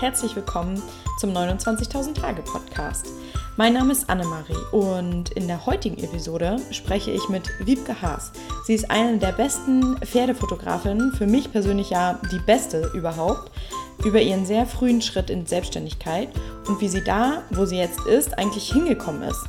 herzlich willkommen zum 29.000 Tage Podcast. Mein Name ist Annemarie und in der heutigen Episode spreche ich mit Wiebke Haas. Sie ist eine der besten Pferdefotografinnen, für mich persönlich ja die beste überhaupt, über ihren sehr frühen Schritt in Selbstständigkeit und wie sie da, wo sie jetzt ist, eigentlich hingekommen ist.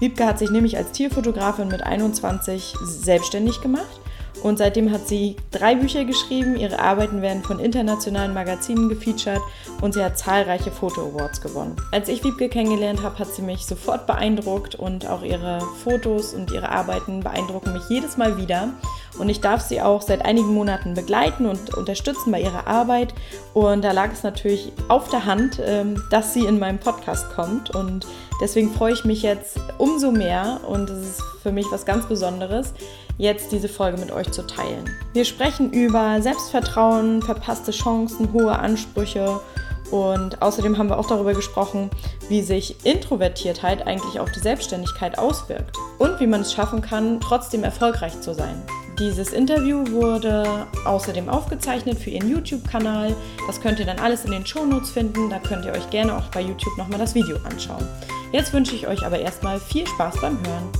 Wiebke hat sich nämlich als Tierfotografin mit 21 selbstständig gemacht und seitdem hat sie drei Bücher geschrieben. Ihre Arbeiten werden von internationalen Magazinen gefeatured und sie hat zahlreiche Foto-Awards gewonnen. Als ich Wiebke kennengelernt habe, hat sie mich sofort beeindruckt und auch ihre Fotos und ihre Arbeiten beeindrucken mich jedes Mal wieder. Und ich darf sie auch seit einigen Monaten begleiten und unterstützen bei ihrer Arbeit. Und da lag es natürlich auf der Hand, ähm, dass sie in meinem Podcast kommt. Und deswegen freue ich mich jetzt umso mehr und es ist für mich was ganz Besonderes, jetzt diese Folge mit euch zu teilen. Wir sprechen über Selbstvertrauen, verpasste Chancen, hohe Ansprüche und außerdem haben wir auch darüber gesprochen, wie sich Introvertiertheit eigentlich auf die Selbstständigkeit auswirkt und wie man es schaffen kann, trotzdem erfolgreich zu sein. Dieses Interview wurde außerdem aufgezeichnet für Ihren YouTube-Kanal. Das könnt ihr dann alles in den Shownotes finden. Da könnt ihr euch gerne auch bei YouTube nochmal das Video anschauen. Jetzt wünsche ich euch aber erstmal viel Spaß beim Hören.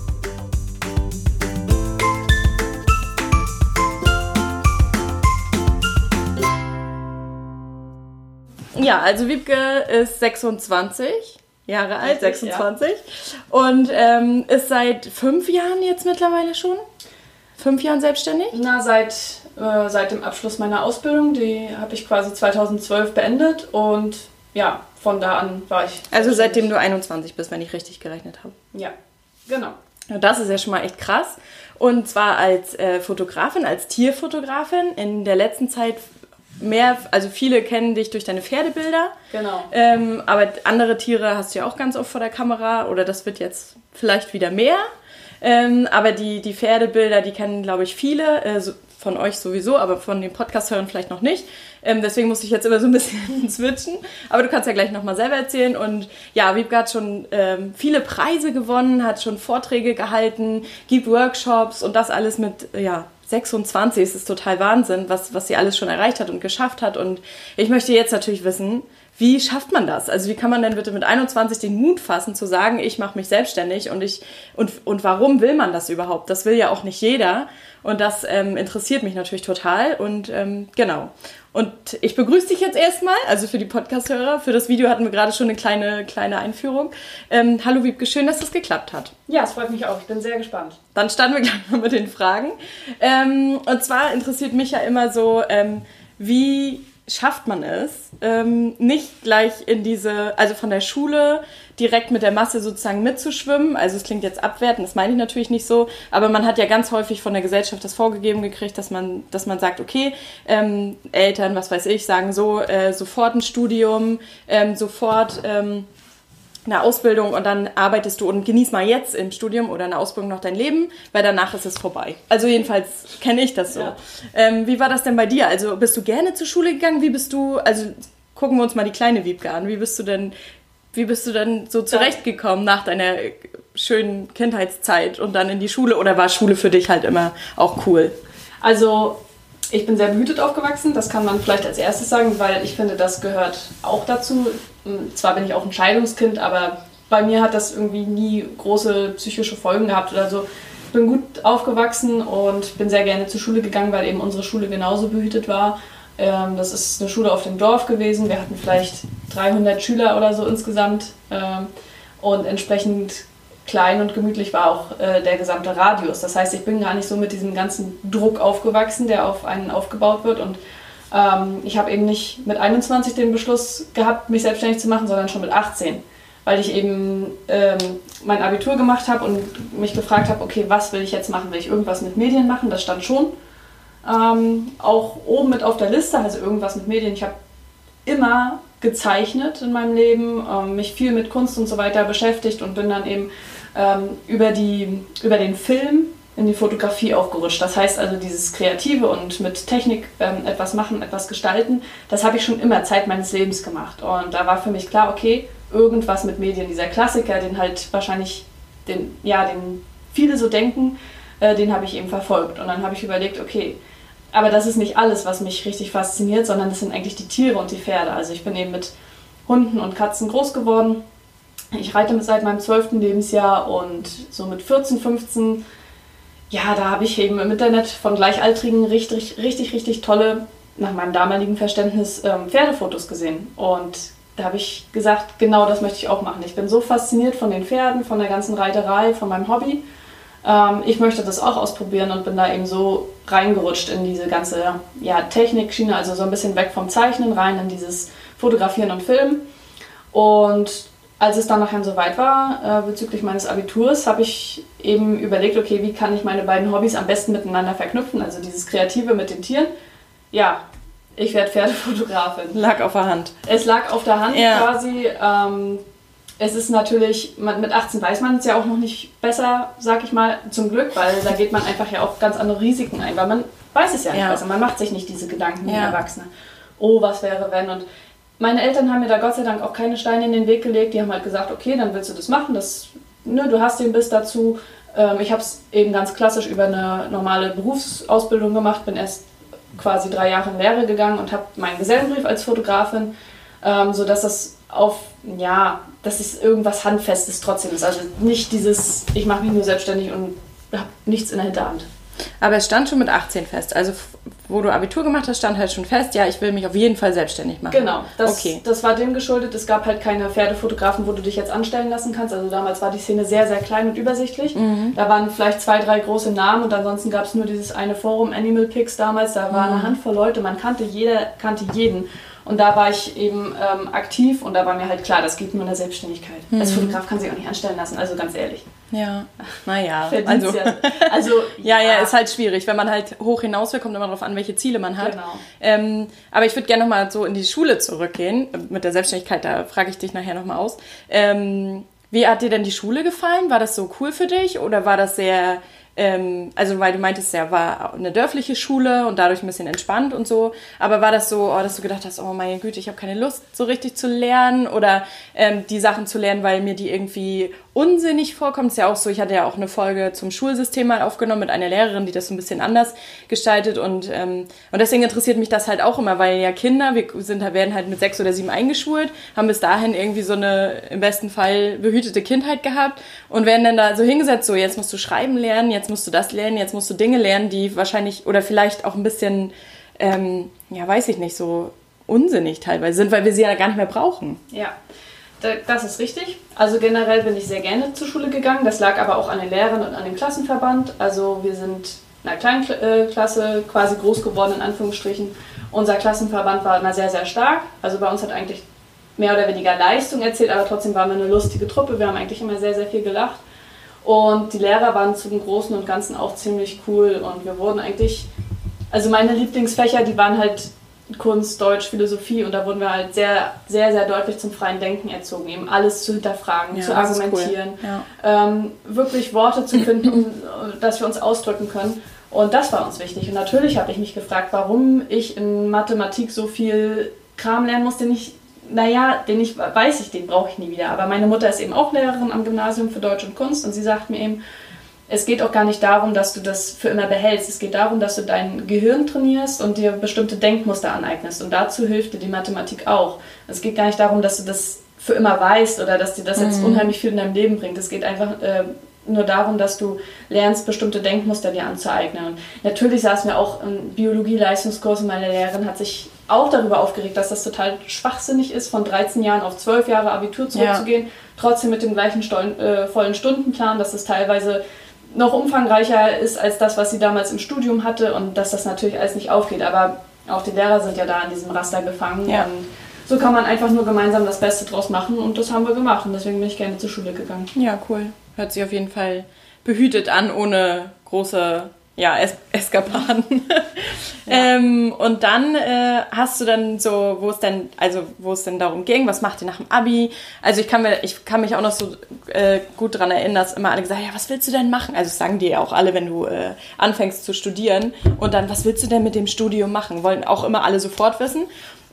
Ja, also Wiebke ist 26 Jahre alt, 26 ja. und ähm, ist seit fünf Jahren jetzt mittlerweile schon. Fünf Jahren selbstständig? Na, seit, äh, seit dem Abschluss meiner Ausbildung, die habe ich quasi 2012 beendet und ja, von da an war ich. Also seitdem du 21 bist, wenn ich richtig gerechnet habe. Ja, genau. Das ist ja schon mal echt krass. Und zwar als äh, Fotografin, als Tierfotografin. In der letzten Zeit mehr, also viele kennen dich durch deine Pferdebilder. Genau. Ähm, aber andere Tiere hast du ja auch ganz oft vor der Kamera oder das wird jetzt vielleicht wieder mehr. Ähm, aber die, die Pferdebilder, die kennen, glaube ich, viele. Äh, so, von euch sowieso, aber von den Podcast-Hörern vielleicht noch nicht. Ähm, deswegen muss ich jetzt immer so ein bisschen switchen. Aber du kannst ja gleich nochmal selber erzählen. Und ja, Wiebke hat schon ähm, viele Preise gewonnen, hat schon Vorträge gehalten, gibt Workshops und das alles mit, ja, 26 es ist total Wahnsinn, was, was sie alles schon erreicht hat und geschafft hat. Und ich möchte jetzt natürlich wissen, wie schafft man das? Also wie kann man denn bitte mit 21 den Mut fassen zu sagen, ich mache mich selbstständig und ich und und warum will man das überhaupt? Das will ja auch nicht jeder und das ähm, interessiert mich natürlich total und ähm, genau. Und ich begrüße dich jetzt erstmal, also für die Podcast-Hörer. Für das Video hatten wir gerade schon eine kleine, kleine Einführung. Ähm, hallo Wiebke, schön, dass das geklappt hat. Ja, es freut mich auch. Ich bin sehr gespannt. Dann starten wir gleich mal mit den Fragen. Ähm, und zwar interessiert mich ja immer so, ähm, wie schafft man es, ähm, nicht gleich in diese, also von der Schule direkt mit der Masse sozusagen mitzuschwimmen. Also es klingt jetzt abwertend, das meine ich natürlich nicht so, aber man hat ja ganz häufig von der Gesellschaft das vorgegeben gekriegt, dass man, dass man sagt, okay, ähm, Eltern, was weiß ich, sagen so, äh, sofort ein Studium, ähm, sofort ähm, eine Ausbildung und dann arbeitest du und genieß mal jetzt im Studium oder eine Ausbildung noch dein Leben, weil danach ist es vorbei. Also jedenfalls kenne ich das so. Ja. Ähm, wie war das denn bei dir? Also bist du gerne zur Schule gegangen? Wie bist du, also gucken wir uns mal die kleine Wiebke an. Wie bist du denn, wie bist du denn so zurechtgekommen nach deiner schönen Kindheitszeit und dann in die Schule? Oder war Schule für dich halt immer auch cool? Also ich bin sehr behütet aufgewachsen, das kann man vielleicht als erstes sagen, weil ich finde, das gehört auch dazu. Zwar bin ich auch ein Scheidungskind, aber bei mir hat das irgendwie nie große psychische Folgen gehabt oder so. Ich bin gut aufgewachsen und bin sehr gerne zur Schule gegangen, weil eben unsere Schule genauso behütet war. Ähm, das ist eine Schule auf dem Dorf gewesen. Wir hatten vielleicht 300 Schüler oder so insgesamt. Ähm, und entsprechend klein und gemütlich war auch äh, der gesamte Radius. Das heißt, ich bin gar nicht so mit diesem ganzen Druck aufgewachsen, der auf einen aufgebaut wird. Und ähm, ich habe eben nicht mit 21 den Beschluss gehabt, mich selbstständig zu machen, sondern schon mit 18. Weil ich eben ähm, mein Abitur gemacht habe und mich gefragt habe, okay, was will ich jetzt machen? Will ich irgendwas mit Medien machen? Das stand schon ähm, auch oben mit auf der Liste, also irgendwas mit Medien. Ich habe immer gezeichnet in meinem Leben, ähm, mich viel mit Kunst und so weiter beschäftigt und bin dann eben ähm, über, die, über den Film in die Fotografie auch gerutscht. Das heißt also, dieses Kreative und mit Technik ähm, etwas machen, etwas gestalten, das habe ich schon immer Zeit meines Lebens gemacht. Und da war für mich klar, okay, irgendwas mit Medien, dieser Klassiker, den halt wahrscheinlich, den, ja, den viele so denken, äh, den habe ich eben verfolgt. Und dann habe ich überlegt, okay, aber das ist nicht alles, was mich richtig fasziniert, sondern das sind eigentlich die Tiere und die Pferde. Also ich bin eben mit Hunden und Katzen groß geworden. Ich reite seit meinem zwölften Lebensjahr und so mit 14, 15, ja, da habe ich eben im Internet von Gleichaltrigen richtig, richtig, richtig tolle, nach meinem damaligen Verständnis, ähm, Pferdefotos gesehen. Und da habe ich gesagt, genau das möchte ich auch machen. Ich bin so fasziniert von den Pferden, von der ganzen Reiterei, von meinem Hobby. Ähm, ich möchte das auch ausprobieren und bin da eben so reingerutscht in diese ganze ja, Technikschiene, also so ein bisschen weg vom Zeichnen, rein in dieses Fotografieren und Filmen. Und als es dann nachher so weit war, äh, bezüglich meines Abiturs, habe ich eben überlegt, okay, wie kann ich meine beiden Hobbys am besten miteinander verknüpfen, also dieses Kreative mit den Tieren. Ja, ich werde Pferdefotografin. Lag auf der Hand. Es lag auf der Hand ja. quasi. Ähm, es ist natürlich, man, mit 18 weiß man es ja auch noch nicht besser, sag ich mal, zum Glück, weil da geht man einfach ja auch ganz andere Risiken ein, weil man weiß es ja nicht ja. besser. Man macht sich nicht diese Gedanken wie ja. Erwachsene. Oh, was wäre, wenn? Und meine Eltern haben mir da Gott sei Dank auch keine Steine in den Weg gelegt. Die haben halt gesagt, okay, dann willst du das machen, das, ne, du hast den Biss dazu. Ähm, ich habe es eben ganz klassisch über eine normale Berufsausbildung gemacht, bin erst quasi drei Jahre in Lehre gegangen und habe meinen Gesellenbrief als Fotografin, ähm, sodass das auf, ja, dass es irgendwas Handfestes trotzdem ist. Also nicht dieses, ich mache mich nur selbstständig und habe nichts in der Hinterhand. Aber es stand schon mit 18 fest. Also, wo du Abitur gemacht hast, stand halt schon fest, ja, ich will mich auf jeden Fall selbstständig machen. Genau, das, okay. das war dem geschuldet. Es gab halt keine Pferdefotografen, wo du dich jetzt anstellen lassen kannst. Also, damals war die Szene sehr, sehr klein und übersichtlich. Mhm. Da waren vielleicht zwei, drei große Namen und ansonsten gab es nur dieses eine Forum, Animal Pics damals. Da war mhm. eine Handvoll Leute, man kannte jeder, kannte jeden. Und da war ich eben ähm, aktiv und da war mir halt klar, das geht nur in der Selbstständigkeit. Mhm. Als Fotograf kann sich auch nicht anstellen lassen, also ganz ehrlich. Ja, naja, also, ja. also ja, ja, ist halt schwierig, wenn man halt hoch hinaus will, kommt immer darauf an, welche Ziele man hat. Genau. Ähm, aber ich würde gerne nochmal so in die Schule zurückgehen, mit der Selbstständigkeit, da frage ich dich nachher nochmal aus. Ähm, wie hat dir denn die Schule gefallen? War das so cool für dich oder war das sehr ähm, also weil du meintest, ja, war eine dörfliche Schule und dadurch ein bisschen entspannt und so. Aber war das so, oh, dass du gedacht hast, oh meine Güte, ich habe keine Lust, so richtig zu lernen oder ähm, die Sachen zu lernen, weil mir die irgendwie unsinnig vorkommt? Ist ja auch so, ich hatte ja auch eine Folge zum Schulsystem mal aufgenommen mit einer Lehrerin, die das so ein bisschen anders gestaltet und, ähm, und deswegen interessiert mich das halt auch immer, weil ja Kinder, wir sind, werden halt mit sechs oder sieben eingeschult, haben bis dahin irgendwie so eine im besten Fall behütete Kindheit gehabt und werden dann da so hingesetzt, so jetzt musst du schreiben lernen, jetzt musst du das lernen, jetzt musst du Dinge lernen, die wahrscheinlich oder vielleicht auch ein bisschen, ähm, ja, weiß ich nicht, so unsinnig teilweise sind, weil wir sie ja gar nicht mehr brauchen. Ja, das ist richtig. Also generell bin ich sehr gerne zur Schule gegangen. Das lag aber auch an den Lehrern und an dem Klassenverband. Also wir sind in einer kleinen äh, Klasse quasi groß geworden, in Anführungsstrichen. Unser Klassenverband war immer sehr, sehr stark. Also bei uns hat eigentlich mehr oder weniger Leistung erzählt, aber trotzdem waren wir eine lustige Truppe. Wir haben eigentlich immer sehr, sehr viel gelacht. Und die Lehrer waren zum Großen und Ganzen auch ziemlich cool. Und wir wurden eigentlich, also meine Lieblingsfächer, die waren halt Kunst, Deutsch, Philosophie und da wurden wir halt sehr, sehr, sehr deutlich zum freien Denken erzogen, eben alles zu hinterfragen, ja, zu argumentieren, cool. ja. ähm, wirklich Worte zu finden, um, dass wir uns ausdrücken können. Und das war uns wichtig. Und natürlich habe ich mich gefragt, warum ich in Mathematik so viel Kram lernen muss, den ich, naja, den ich weiß ich, den brauche ich nie wieder. Aber meine Mutter ist eben auch Lehrerin am Gymnasium für Deutsch und Kunst und sie sagt mir eben, es geht auch gar nicht darum, dass du das für immer behältst. Es geht darum, dass du dein Gehirn trainierst und dir bestimmte Denkmuster aneignest. Und dazu hilft dir die Mathematik auch. Es geht gar nicht darum, dass du das für immer weißt oder dass dir das jetzt mhm. unheimlich viel in deinem Leben bringt. Es geht einfach äh, nur darum, dass du lernst, bestimmte Denkmuster dir anzueignen. Und natürlich saß mir auch im Biologie-Leistungskurs und meine Lehrerin hat sich auch darüber aufgeregt, dass das total schwachsinnig ist, von 13 Jahren auf 12 Jahre Abitur zurückzugehen, ja. trotzdem mit dem gleichen Stollen, äh, vollen Stundenplan, dass es teilweise noch umfangreicher ist als das, was sie damals im Studium hatte und dass das natürlich alles nicht aufgeht. Aber auch die Lehrer sind ja da in diesem Raster gefangen. Ja. Und so kann man einfach nur gemeinsam das Beste draus machen und das haben wir gemacht und deswegen bin ich gerne zur Schule gegangen. Ja, cool. Hört sich auf jeden Fall behütet an, ohne große ja, es Eskapaden. Ja. ähm, und dann äh, hast du dann so, wo es denn, also wo es denn darum ging, was macht ihr nach dem Abi? Also ich kann mir, ich kann mich auch noch so äh, gut daran erinnern, dass immer alle gesagt haben, ja, was willst du denn machen? Also das sagen dir ja auch alle, wenn du äh, anfängst zu studieren. Und dann, was willst du denn mit dem Studium machen? Wollen auch immer alle sofort wissen.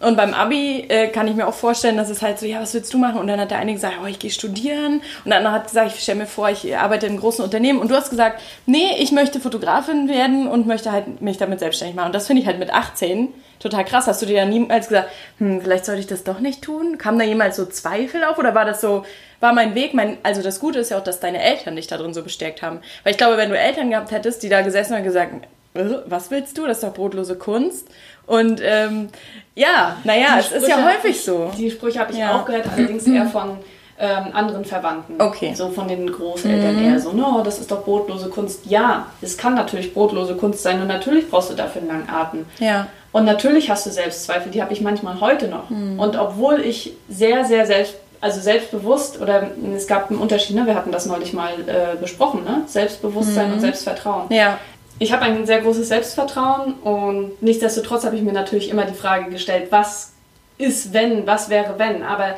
Und beim Abi äh, kann ich mir auch vorstellen, dass es halt so, ja, was willst du machen? Und dann hat der eine gesagt, oh, ich gehe studieren. Und der andere hat gesagt, ich stelle mir vor, ich arbeite in einem großen Unternehmen. Und du hast gesagt, nee, ich möchte Fotografin werden und möchte halt mich damit selbstständig machen. Und das finde ich halt mit 18 total krass. Hast du dir ja niemals gesagt, hm, vielleicht sollte ich das doch nicht tun? Kam da jemals so Zweifel auf? Oder war das so, war mein Weg, mein, also das Gute ist ja auch, dass deine Eltern dich da drin so bestärkt haben. Weil ich glaube, wenn du Eltern gehabt hättest, die da gesessen und gesagt, äh, was willst du? Das ist doch brotlose Kunst. Und ähm, ja, naja, es ist ja häufig so. Die Sprüche habe ich ja. auch gehört, allerdings eher von ähm, anderen Verwandten. Okay. So von den Großeltern mhm. eher so, no, das ist doch brotlose Kunst. Ja, es kann natürlich brotlose Kunst sein und natürlich brauchst du dafür einen langen Atem. Ja. Und natürlich hast du Selbstzweifel, die habe ich manchmal heute noch. Mhm. Und obwohl ich sehr, sehr selbst, also selbstbewusst, oder es gab einen Unterschied, ne? wir hatten das neulich mal äh, besprochen, ne? Selbstbewusstsein mhm. und Selbstvertrauen. Ja ich habe ein sehr großes Selbstvertrauen und nichtsdestotrotz habe ich mir natürlich immer die Frage gestellt, was ist wenn, was wäre wenn, aber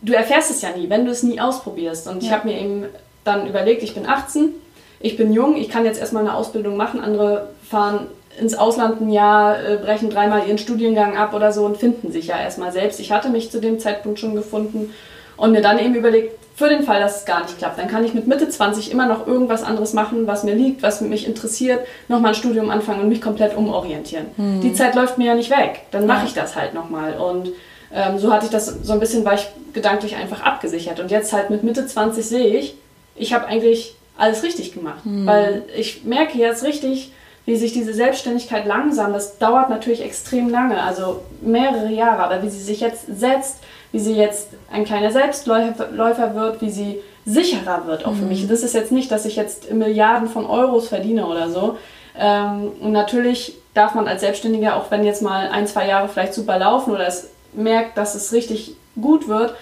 du erfährst es ja nie, wenn du es nie ausprobierst. Und ja. ich habe mir eben dann überlegt, ich bin 18, ich bin jung, ich kann jetzt erstmal eine Ausbildung machen, andere fahren ins Ausland ein Jahr, äh, brechen dreimal ihren Studiengang ab oder so und finden sich ja erstmal selbst. Ich hatte mich zu dem Zeitpunkt schon gefunden und mir dann eben überlegt, für den Fall, dass es gar nicht klappt, dann kann ich mit Mitte 20 immer noch irgendwas anderes machen, was mir liegt, was mich interessiert, nochmal ein Studium anfangen und mich komplett umorientieren. Mhm. Die Zeit läuft mir ja nicht weg, dann mache ich das halt nochmal. Und ähm, so hatte ich das so ein bisschen, war ich gedanklich einfach abgesichert. Und jetzt halt mit Mitte 20 sehe ich, ich habe eigentlich alles richtig gemacht, mhm. weil ich merke jetzt richtig, wie sich diese Selbstständigkeit langsam, das dauert natürlich extrem lange, also mehrere Jahre, aber wie sie sich jetzt setzt, wie sie jetzt ein kleiner Selbstläufer wird, wie sie sicherer wird auch für mich. Mhm. Das ist jetzt nicht, dass ich jetzt Milliarden von Euros verdiene oder so. Ähm, und natürlich darf man als Selbstständiger, auch wenn jetzt mal ein, zwei Jahre vielleicht super laufen oder es merkt, dass es richtig gut wird,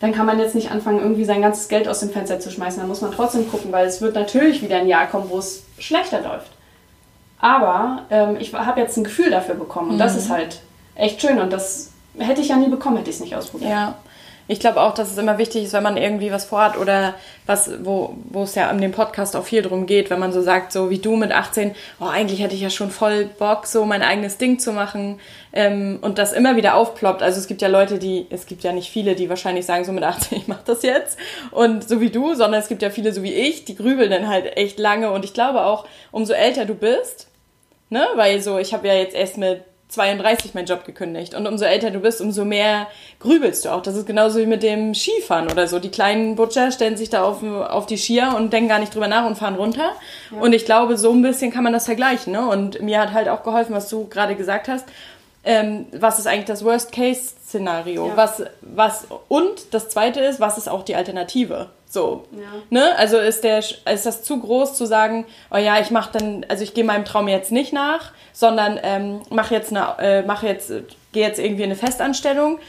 dann kann man jetzt nicht anfangen, irgendwie sein ganzes Geld aus dem Fenster zu schmeißen. Da muss man trotzdem gucken, weil es wird natürlich wieder ein Jahr kommen, wo es schlechter läuft. Aber ähm, ich habe jetzt ein Gefühl dafür bekommen und mhm. das ist halt echt schön und das hätte ich ja nie bekommen, hätte ich es nicht ausprobiert. Ja. Ich glaube auch, dass es immer wichtig ist, wenn man irgendwie was vorhat oder was, wo, es ja in dem Podcast auch viel drum geht, wenn man so sagt, so wie du mit 18, oh, eigentlich hätte ich ja schon voll Bock, so mein eigenes Ding zu machen ähm, und das immer wieder aufploppt. Also es gibt ja Leute, die, es gibt ja nicht viele, die wahrscheinlich sagen, so mit 18, ich mach das jetzt und so wie du, sondern es gibt ja viele so wie ich, die grübeln dann halt echt lange und ich glaube auch, umso älter du bist, ne, weil so, ich habe ja jetzt erst mit 32 meinen Job gekündigt. Und umso älter du bist, umso mehr grübelst du auch. Das ist genauso wie mit dem Skifahren oder so. Die kleinen Butcher stellen sich da auf, auf die Skier und denken gar nicht drüber nach und fahren runter. Ja. Und ich glaube, so ein bisschen kann man das vergleichen. Ne? Und mir hat halt auch geholfen, was du gerade gesagt hast. Ähm, was ist eigentlich das Worst-Case-Szenario? Ja. Was, was, und das zweite ist, was ist auch die Alternative? So. Ja. Ne? Also ist, der, ist das zu groß zu sagen, oh ja, ich mache dann, also ich gehe meinem Traum jetzt nicht nach, sondern ähm, mach jetzt eine, äh, mach jetzt, gehe jetzt irgendwie in eine Festanstellung,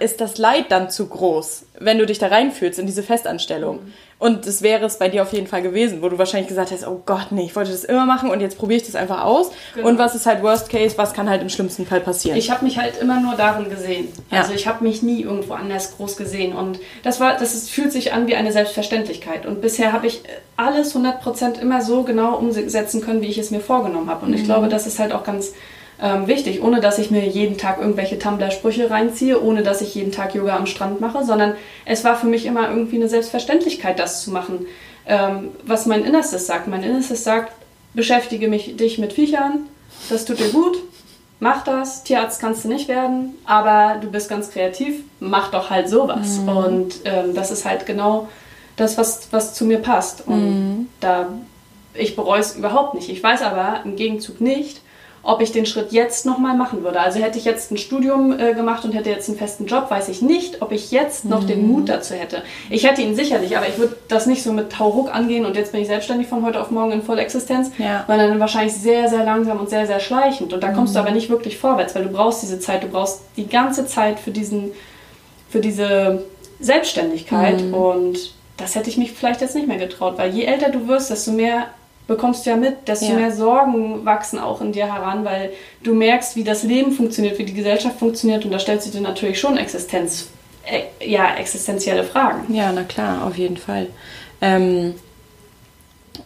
ist das Leid dann zu groß, wenn du dich da reinfühlst in diese Festanstellung. Mhm. Und das wäre es bei dir auf jeden Fall gewesen, wo du wahrscheinlich gesagt hast, oh Gott, nee, ich wollte das immer machen und jetzt probiere ich das einfach aus. Genau. Und was ist halt Worst Case, was kann halt im schlimmsten Fall passieren? Ich habe mich halt immer nur darin gesehen. Ja. Also ich habe mich nie irgendwo anders groß gesehen. Und das war, das ist, fühlt sich an wie eine Selbstverständlichkeit. Und bisher habe ich alles 100% immer so genau umsetzen können, wie ich es mir vorgenommen habe. Und mhm. ich glaube, das ist halt auch ganz ähm, wichtig, ohne dass ich mir jeden Tag irgendwelche Tumblr-Sprüche reinziehe, ohne dass ich jeden Tag Yoga am Strand mache, sondern es war für mich immer irgendwie eine Selbstverständlichkeit, das zu machen. Ähm, was mein Innerstes sagt. Mein Innerstes sagt, beschäftige mich, dich mit Viechern, das tut dir gut, mach das. Tierarzt kannst du nicht werden, aber du bist ganz kreativ, mach doch halt sowas. Mhm. Und ähm, das ist halt genau das, was, was zu mir passt. Und mhm. da ich bereue es überhaupt nicht. Ich weiß aber im Gegenzug nicht, ob ich den Schritt jetzt nochmal machen würde. Also hätte ich jetzt ein Studium äh, gemacht und hätte jetzt einen festen Job, weiß ich nicht, ob ich jetzt noch mhm. den Mut dazu hätte. Ich hätte ihn sicherlich, aber ich würde das nicht so mit Tauruck angehen und jetzt bin ich selbstständig von heute auf morgen in Vollexistenz, ja. sondern wahrscheinlich sehr, sehr langsam und sehr, sehr schleichend. Und da kommst mhm. du aber nicht wirklich vorwärts, weil du brauchst diese Zeit, du brauchst die ganze Zeit für diesen, für diese Selbstständigkeit mhm. und das hätte ich mich vielleicht jetzt nicht mehr getraut, weil je älter du wirst, desto mehr bekommst du ja mit, desto ja. mehr Sorgen wachsen auch in dir heran, weil du merkst, wie das Leben funktioniert, wie die Gesellschaft funktioniert und da stellst du dir natürlich schon Existenz, äh, ja, existenzielle Fragen. Ja, na klar, auf jeden Fall. Ähm,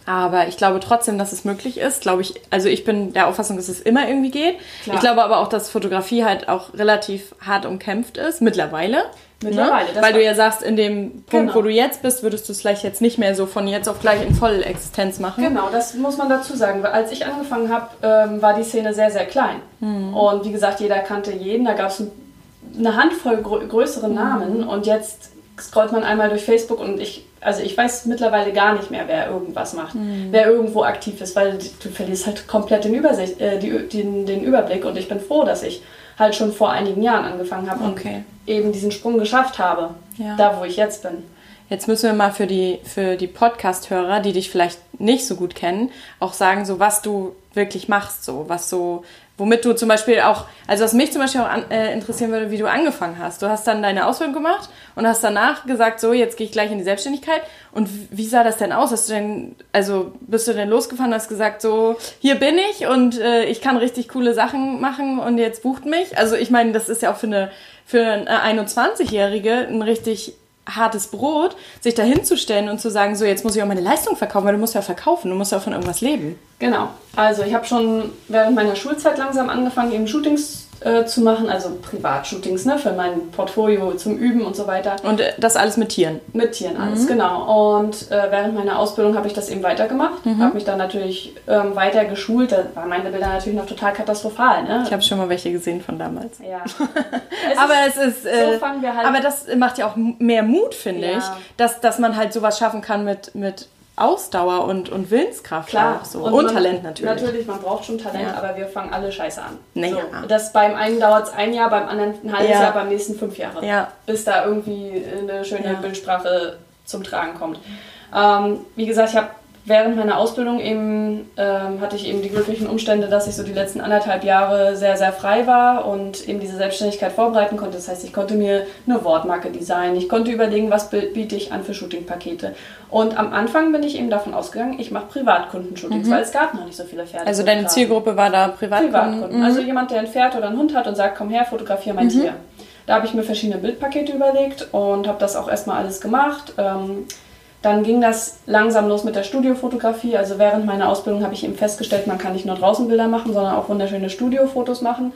Aber ich glaube trotzdem, dass es möglich ist. Glaube ich, also ich bin der Auffassung, dass es immer irgendwie geht. Klar. Ich glaube aber auch, dass Fotografie halt auch relativ hart umkämpft ist, mittlerweile. Mittlerweile, Ne? Weil du ja sagst, in dem Punkt, Genau. wo du jetzt bist, würdest du es vielleicht jetzt nicht mehr so von jetzt auf gleich in Vollexistenz machen. Genau, das muss man dazu sagen. Weil Als ich angefangen habe, ähm, war die Szene sehr, sehr klein. Und wie gesagt, jeder kannte jeden. Da gab es eine Handvoll grö größere Namen. Und jetzt scrollt man einmal durch Facebook und ich, also ich weiß mittlerweile gar nicht mehr, wer irgendwas macht, wer irgendwo aktiv ist, weil du verlierst halt komplett den, Übersicht, äh, die, den, den Überblick. Und ich bin froh, dass ich halt schon vor einigen Jahren angefangen habe Okay. und eben diesen Sprung geschafft habe, Ja. da wo ich jetzt bin. Jetzt müssen wir mal für die, für die Podcast-Hörer, die dich vielleicht nicht so gut kennen, auch sagen, so was du wirklich machst, so was so, womit du zum Beispiel auch, also was mich zum Beispiel auch an, äh, interessieren würde, wie du angefangen hast. Du hast dann deine Ausbildung gemacht und hast danach gesagt, so jetzt gehe ich gleich in die Selbstständigkeit. Und wie sah das denn aus? Hast du denn, also bist du denn losgefahren, hast gesagt, so hier bin ich und äh, ich kann richtig coole Sachen machen und jetzt bucht mich. Also ich meine, das ist ja auch für eine für eine 21-Jährige ein richtig hartes Brot, sich da hinzustellen und zu sagen, so jetzt muss ich auch meine Leistung verkaufen, weil du musst ja verkaufen, du musst ja auch von irgendwas leben. Genau. Also ich habe schon während meiner Schulzeit langsam angefangen, eben Shootings äh, zu machen, also Privatshootings, ne, für mein Portfolio zum Üben und so weiter. Und äh, das alles mit Tieren. Mit Tieren alles, genau. Und äh, während meiner Ausbildung habe ich das eben weitergemacht, habe mich dann natürlich ähm, weiter geschult. Da waren meine Bilder natürlich noch total katastrophal, ne? Ich habe schon mal welche gesehen von damals. ja. Es aber ist, es ist, äh, so fangen wir halt- aber das macht ja auch mehr Mut, finde Ja. ich, dass, dass man halt sowas schaffen kann mit, mit Ausdauer und, und Willenskraft Klar. auch so. Und, man- Talent natürlich. Natürlich, man braucht schon Talent, Ja. aber wir fangen alle scheiße an. Naja. So, das beim einen dauert es ein Jahr, beim anderen ein halbes Ja. Jahr, beim nächsten fünf Jahre. Ja. Bis da irgendwie eine schöne. Bildsprache zum Tragen kommt. Ähm, wie gesagt, ich habe während meiner Ausbildung eben, ähm, hatte ich eben die glücklichen Umstände, dass ich so die letzten anderthalb Jahre sehr, sehr frei war und eben diese Selbstständigkeit vorbereiten konnte. Das heißt, ich konnte mir eine Wortmarke designen, ich konnte überlegen, was bi- biete ich an für Shootingpakete. Und am Anfang bin ich eben davon ausgegangen, ich mache Privatkundenshootings, weil es gab noch nicht so viele Pferde. Mhm. also deine Zielgruppe war da Privatkunden. Privatkunden. Mhm. Also jemand, der ein Pferd oder einen Hund hat und sagt, komm her, fotografiere mein Tier. Da habe ich mir verschiedene Bildpakete überlegt und habe das auch erstmal alles gemacht. Ähm, dann ging das langsam los mit der Studiofotografie. Also während meiner Ausbildung habe ich eben festgestellt, man kann nicht nur draußen Bilder machen, sondern auch wunderschöne Studiofotos machen.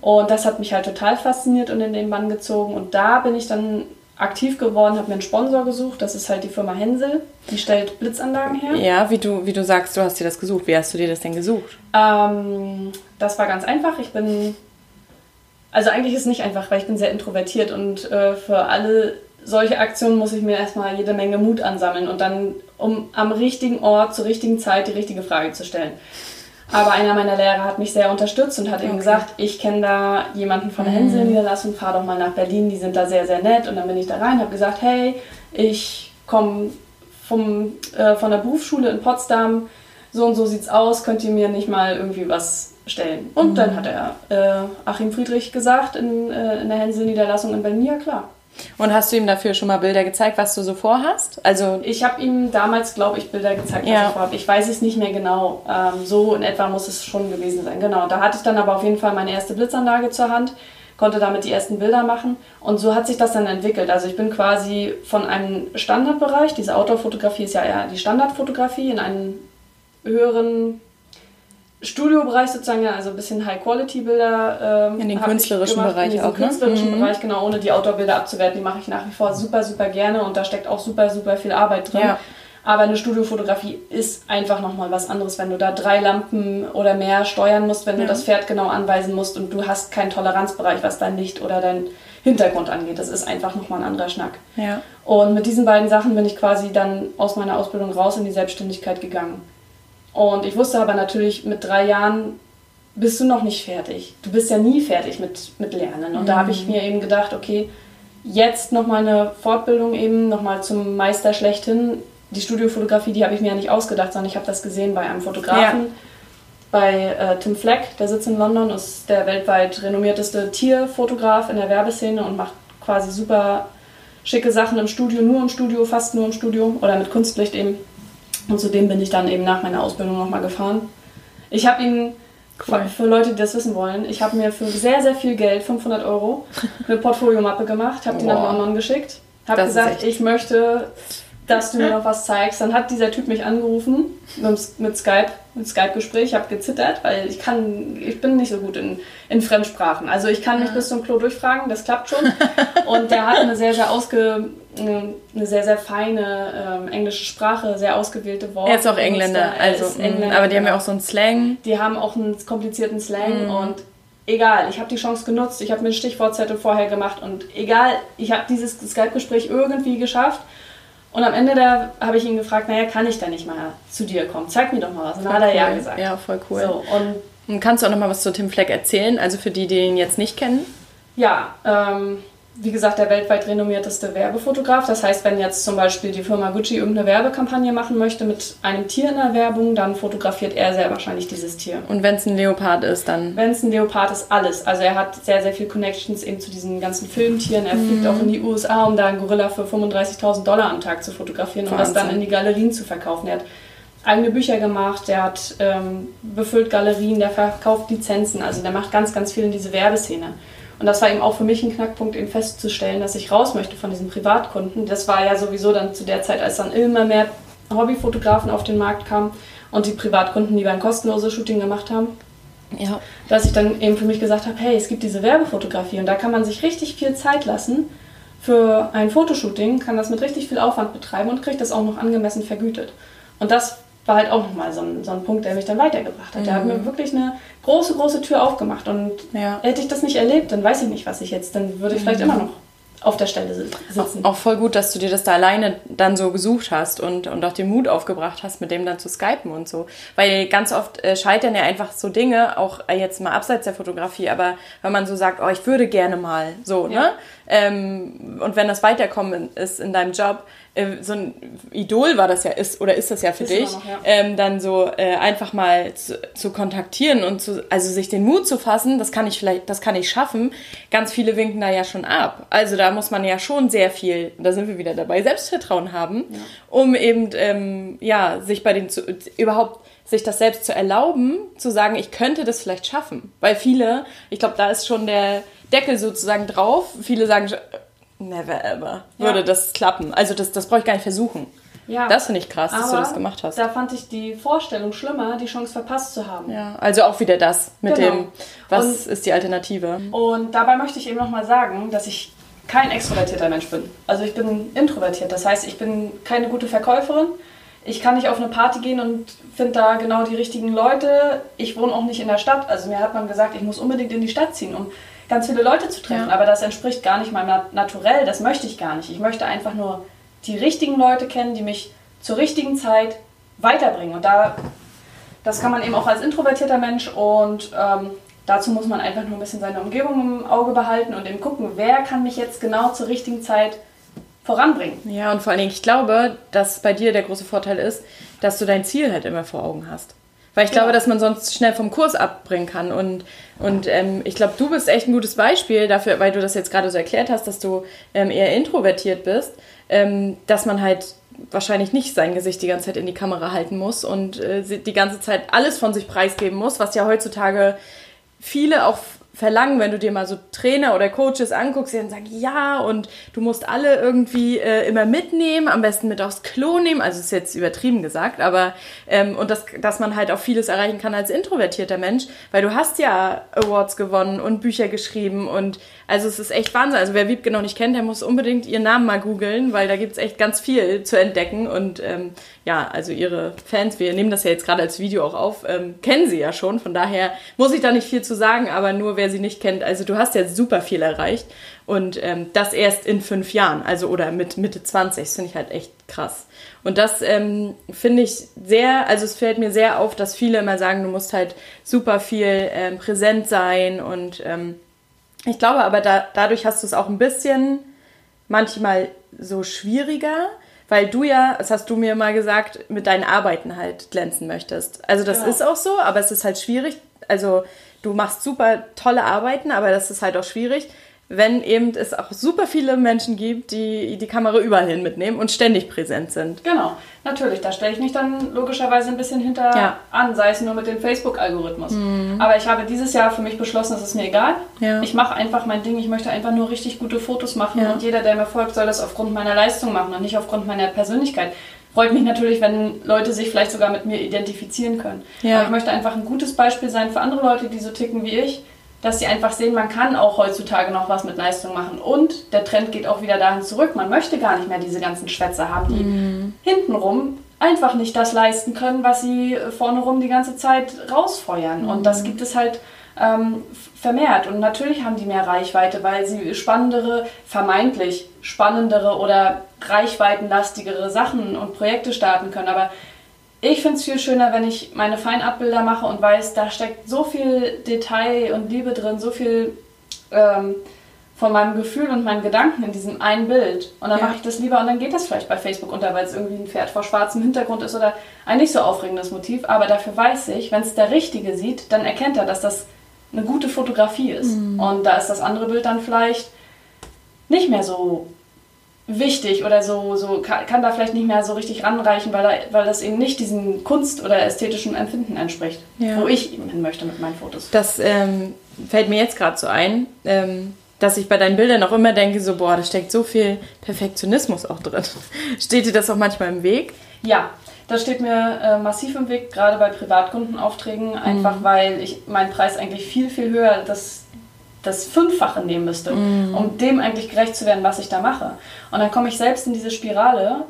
Und das hat mich halt total fasziniert und in den Bann gezogen. Und da bin ich dann aktiv geworden, habe mir einen Sponsor gesucht. Das ist halt die Firma Hensel. Die stellt Blitzanlagen her. ja, wie du, wie du sagst, du hast dir das gesucht. Wie hast du dir das denn gesucht? Ähm, das war ganz einfach. Ich bin. Also eigentlich ist es nicht einfach, weil ich bin sehr introvertiert und äh, für alle solche Aktionen muss ich mir erstmal jede Menge Mut ansammeln und dann, um am richtigen Ort zur richtigen Zeit die richtige Frage zu stellen. Aber einer meiner Lehrer hat mich sehr unterstützt und hat eben gesagt, ich kenne da jemanden von der Hensel-Niederlassung, fahr doch mal nach Berlin, die sind da sehr, sehr nett. Und dann bin ich da rein, habe gesagt, hey, ich komme äh, von der Berufsschule in Potsdam, so und so sieht's aus, könnt ihr mir nicht mal irgendwie was stellen? Und dann hat er äh, Achim Friedrich gesagt in, äh, in der Hensel-Niederlassung in Berlin, ja klar. Und hast du ihm dafür schon mal Bilder gezeigt, was du so vorhast? Also Ich habe ihm damals, glaube ich, Bilder gezeigt, was Ja. ich vorhabe. Ich weiß es nicht mehr genau. Ähm, so in etwa muss es schon gewesen sein. Genau. Da hatte ich dann aber auf jeden Fall meine erste Blitzanlage zur Hand, konnte damit die ersten Bilder machen. Und so hat sich das dann entwickelt. Also ich bin quasi von einem Standardbereich, diese Outdoor-Fotografie ist ja eher die Standardfotografie, in einen höheren Studiobereich sozusagen, ja, also ein bisschen High-Quality-Bilder. Ähm, In den künstlerischen gemacht, Bereich in auch, ne? künstlerischen Mhm. Bereich, genau, ohne die Outdoor-Bilder abzuwerten. Die mache ich nach wie vor super, super gerne und da steckt auch super, super viel Arbeit drin. Ja. Aber eine Studiofotografie ist einfach nochmal was anderes, wenn du da drei Lampen oder mehr steuern musst, wenn du Ja. das Pferd genau anweisen musst und du hast keinen Toleranzbereich, was dein Licht oder dein Hintergrund angeht. Das ist einfach nochmal ein anderer Schnack. ja. Und mit diesen beiden Sachen bin ich quasi dann aus meiner Ausbildung raus in die Selbstständigkeit gegangen. Und ich wusste aber natürlich, mit drei Jahren bist du noch nicht fertig. Du bist ja nie fertig mit, mit Lernen. Und da habe ich mir eben gedacht, okay, jetzt nochmal eine Fortbildung eben, nochmal zum Meister schlechthin. Die Studiofotografie, die habe ich mir ja nicht ausgedacht, sondern ich habe das gesehen bei einem Fotografen. Bei äh, Tim Fleck, der sitzt in London, ist der weltweit renommierteste Tierfotograf in der Werbeszene und macht quasi super schicke Sachen im Studio, nur im Studio, fast nur im Studio oder mit Kunstlicht eben. Und zu dem bin ich dann eben nach meiner Ausbildung nochmal gefahren. Ich habe ihn, Cool. für Leute, die das wissen wollen, ich habe mir für sehr, sehr viel Geld, 500 Euro, eine Portfoliomappe gemacht, habe die nach. London geschickt, habe gesagt, ich möchte dass du mir noch was zeigst. Dann hat dieser Typ mich angerufen mit, Skype, mit Skype-Gespräch. Ich habe gezittert, weil ich kann, ich bin nicht so gut in, in Fremdsprachen. Also ich kann mich ja. bis zum Klo durchfragen, das klappt schon. Und der hat eine sehr, sehr ausge, eine, sehr, sehr feine ähm, englische Sprache, sehr ausgewählte Worte. Er ist auch Engländer, also, ist Engländer, aber die haben ja auch so einen Slang. Die haben auch einen komplizierten Slang mhm. und egal, ich habe die Chance genutzt, ich habe mir einen Stichwortzettel vorher gemacht und egal, ich habe dieses Skype-Gespräch irgendwie geschafft. Und am Ende da habe ich ihn gefragt, naja, kann ich da nicht mal zu dir kommen? Zeig mir doch mal was. Und dann hat er ja gesagt. Ja, voll cool. So, und, und kannst du auch noch mal was zu Tim Fleck erzählen? Also für die, die ihn jetzt nicht kennen? Ja, ähm, wie gesagt, der weltweit renommierteste Werbefotograf. Das heißt, wenn jetzt zum Beispiel die Firma Gucci irgendeine Werbekampagne machen möchte mit einem Tier in der Werbung, dann fotografiert er sehr wahrscheinlich dieses Tier. Und wenn es ein Leopard ist, dann? Wenn es ein Leopard ist, alles. Also er hat sehr, sehr viel Connections eben zu diesen ganzen Filmtieren. Er mhm. fliegt auch in die USA, um da einen Gorilla für 35.000 Dollar am Tag zu fotografieren und das dann in die Galerien zu verkaufen. Er hat eigene Bücher gemacht, der hat ähm, befüllt Galerien, der verkauft Lizenzen. Also der macht ganz, ganz viel in diese Werbeszene. Und das war eben auch für mich ein Knackpunkt, eben festzustellen, dass ich raus möchte von diesen Privatkunden. Das war ja sowieso dann zu der Zeit, als dann immer mehr Hobbyfotografen auf den Markt kamen und die Privatkunden, die ein kostenloses Shooting gemacht haben. Ja. Dass ich dann eben für mich gesagt habe, hey, es gibt diese Werbefotografie und da kann man sich richtig viel Zeit lassen für ein Fotoshooting, kann das mit richtig viel Aufwand betreiben und kriegt das auch noch angemessen vergütet. Und das war halt auch nochmal so ein, so ein Punkt, der mich dann weitergebracht hat. Mhm. Der hat mir wirklich eine große, große Tür aufgemacht. Und ja. hätte ich das nicht erlebt, dann weiß ich nicht, was ich jetzt, dann würde ich vielleicht mhm. immer noch auf der Stelle sitzen. Auch, voll gut, dass du dir das da alleine dann so gesucht hast und, und auch den Mut aufgebracht hast, mit dem dann zu skypen und so. Weil ganz oft äh, scheitern ja einfach so Dinge, auch äh, jetzt mal abseits der Fotografie, aber wenn man so sagt, oh, ich würde gerne mal, so, ja. ne? Ähm, und wenn das Weiterkommen ist in deinem Job, äh, so ein Idol war das ja, ist oder ist das ja für ist dich, noch, ja. Ähm, dann so äh, einfach mal zu, zu, kontaktieren und zu, also sich den Mut zu fassen, das kann ich vielleicht, das kann ich schaffen. Ganz viele winken da ja schon ab. Also da muss man ja schon sehr viel, da sind wir wieder dabei, Selbstvertrauen haben, ja. um eben ähm, ja sich bei den zu, überhaupt sich das selbst zu erlauben, zu sagen, ich könnte das vielleicht schaffen. Weil viele, ich glaube, da ist schon der Deckel sozusagen drauf. Viele sagen, never ever würde ja. das klappen. Also das, das brauche ich gar nicht versuchen. Ja. Das finde ich krass, dass Aber du das gemacht hast. Da fand ich die Vorstellung schlimmer, die Chance verpasst zu haben. Ja, also auch wieder das mit genau. dem, was und, ist die Alternative. Und dabei möchte ich eben nochmal sagen, dass ich kein extrovertierter Mensch bin. Also ich bin introvertiert. Das heißt, ich bin keine gute Verkäuferin. Ich kann nicht auf eine Party gehen und finde da genau die richtigen Leute. Ich wohne auch nicht in der Stadt. Also mir hat man gesagt, ich muss unbedingt in die Stadt ziehen, um ganz viele Leute zu treffen. Ja. Aber das entspricht gar nicht meinem Naturell, das möchte ich gar nicht. Ich möchte einfach nur die richtigen Leute kennen, die mich zur richtigen Zeit weiterbringen. Und da, das kann man eben auch als introvertierter Mensch und ähm, dazu muss man einfach nur ein bisschen seine Umgebung im Auge behalten und eben gucken, wer kann mich jetzt genau zur richtigen Zeit voranbringen. Ja, und vor allen Dingen, ich glaube, dass bei dir der große Vorteil ist, dass du dein Ziel halt immer vor Augen hast. Weil ich ja. glaube, dass man sonst schnell vom Kurs abbringen kann. Und, und ähm, ich glaube, du bist echt ein gutes Beispiel dafür, weil du das jetzt gerade so erklärt hast, dass du ähm, eher introvertiert bist, ähm, dass man halt wahrscheinlich nicht sein Gesicht die ganze Zeit in die Kamera halten muss und äh, die ganze Zeit alles von sich preisgeben muss, was ja heutzutage viele auch verlangen, wenn du dir mal so Trainer oder Coaches anguckst, die dann sagen, ja, und du musst alle irgendwie äh, immer mitnehmen, am besten mit aufs Klo nehmen, also ist jetzt übertrieben gesagt, aber ähm, und das, dass man halt auch vieles erreichen kann als introvertierter Mensch, weil du hast ja Awards gewonnen und Bücher geschrieben und also es ist echt Wahnsinn. Also wer Wiebke noch nicht kennt, der muss unbedingt ihren Namen mal googeln, weil da gibt es echt ganz viel zu entdecken. Und ähm, ja, also ihre Fans, wir nehmen das ja jetzt gerade als Video auch auf, ähm, kennen sie ja schon. Von daher muss ich da nicht viel zu sagen, aber nur wer sie nicht kennt. Also du hast ja super viel erreicht. Und ähm, das erst in fünf Jahren, also oder mit Mitte 20, das finde ich halt echt krass. Und das ähm, finde ich sehr, also es fällt mir sehr auf, dass viele immer sagen, du musst halt super viel ähm, präsent sein und ähm, ich glaube aber, da, dadurch hast du es auch ein bisschen manchmal so schwieriger, weil du ja, das hast du mir mal gesagt, mit deinen Arbeiten halt glänzen möchtest. Also das genau. ist auch so, aber es ist halt schwierig. Also du machst super tolle Arbeiten, aber das ist halt auch schwierig, wenn eben es auch super viele Menschen gibt, die die Kamera überall hin mitnehmen und ständig präsent sind. Genau, natürlich. Da stelle ich mich dann logischerweise ein bisschen hinter Ja. an, sei es nur mit dem Facebook-Algorithmus. Aber ich habe dieses Jahr für mich beschlossen, es ist mir egal. Ja. Ich mache einfach mein Ding. Ich möchte einfach nur richtig gute Fotos machen Ja. und jeder, der mir folgt, soll das aufgrund meiner Leistung machen und nicht aufgrund meiner Persönlichkeit. Freut mich natürlich, wenn Leute sich vielleicht sogar mit mir identifizieren können. Aber ich möchte einfach ein gutes Beispiel sein für andere Leute, die so ticken wie ich, dass sie einfach sehen, man kann auch heutzutage noch was mit Leistung machen. Und der Trend geht auch wieder dahin zurück. Man möchte gar nicht mehr diese ganzen Schwätzer haben, die hintenrum einfach nicht das leisten können, was sie vorne rum die ganze Zeit rausfeuern. Und das gibt es halt ähm, vermehrt. Und natürlich haben die mehr Reichweite, weil sie spannendere, vermeintlich spannendere oder reichweitenlastigere Sachen und Projekte starten können. Aber ich finde es viel schöner, wenn ich meine Feinabbilder mache und weiß, da steckt so viel Detail und Liebe drin, so viel ähm, von meinem Gefühl und meinen Gedanken in diesem einen Bild. Und dann Ja. mache ich das lieber und dann geht das vielleicht bei Facebook unter, weil es irgendwie ein Pferd vor schwarzem Hintergrund ist oder ein nicht so aufregendes Motiv. Aber dafür weiß ich, wenn es der Richtige sieht, dann erkennt er, dass das eine gute Fotografie ist. Und da ist das andere Bild dann vielleicht nicht mehr so wichtig oder so, so kann, kann da vielleicht nicht mehr so richtig ranreichen, weil, da, weil das eben nicht diesem Kunst- oder ästhetischen Empfinden entspricht, Ja. wo ich eben hin möchte mit meinen Fotos. Das ähm, fällt mir jetzt gerade so ein, ähm, dass ich bei deinen Bildern auch immer denke, so, boah, da steckt so viel Perfektionismus auch drin. Steht dir das auch manchmal im Weg? Ja, das steht mir äh, massiv im Weg, gerade bei Privatkundenaufträgen, einfach weil ich meinen Preis eigentlich viel, viel höher, das, das Fünffache nehmen müsste, um dem eigentlich gerecht zu werden, was ich da mache. Und dann komme ich selbst in diese Spirale,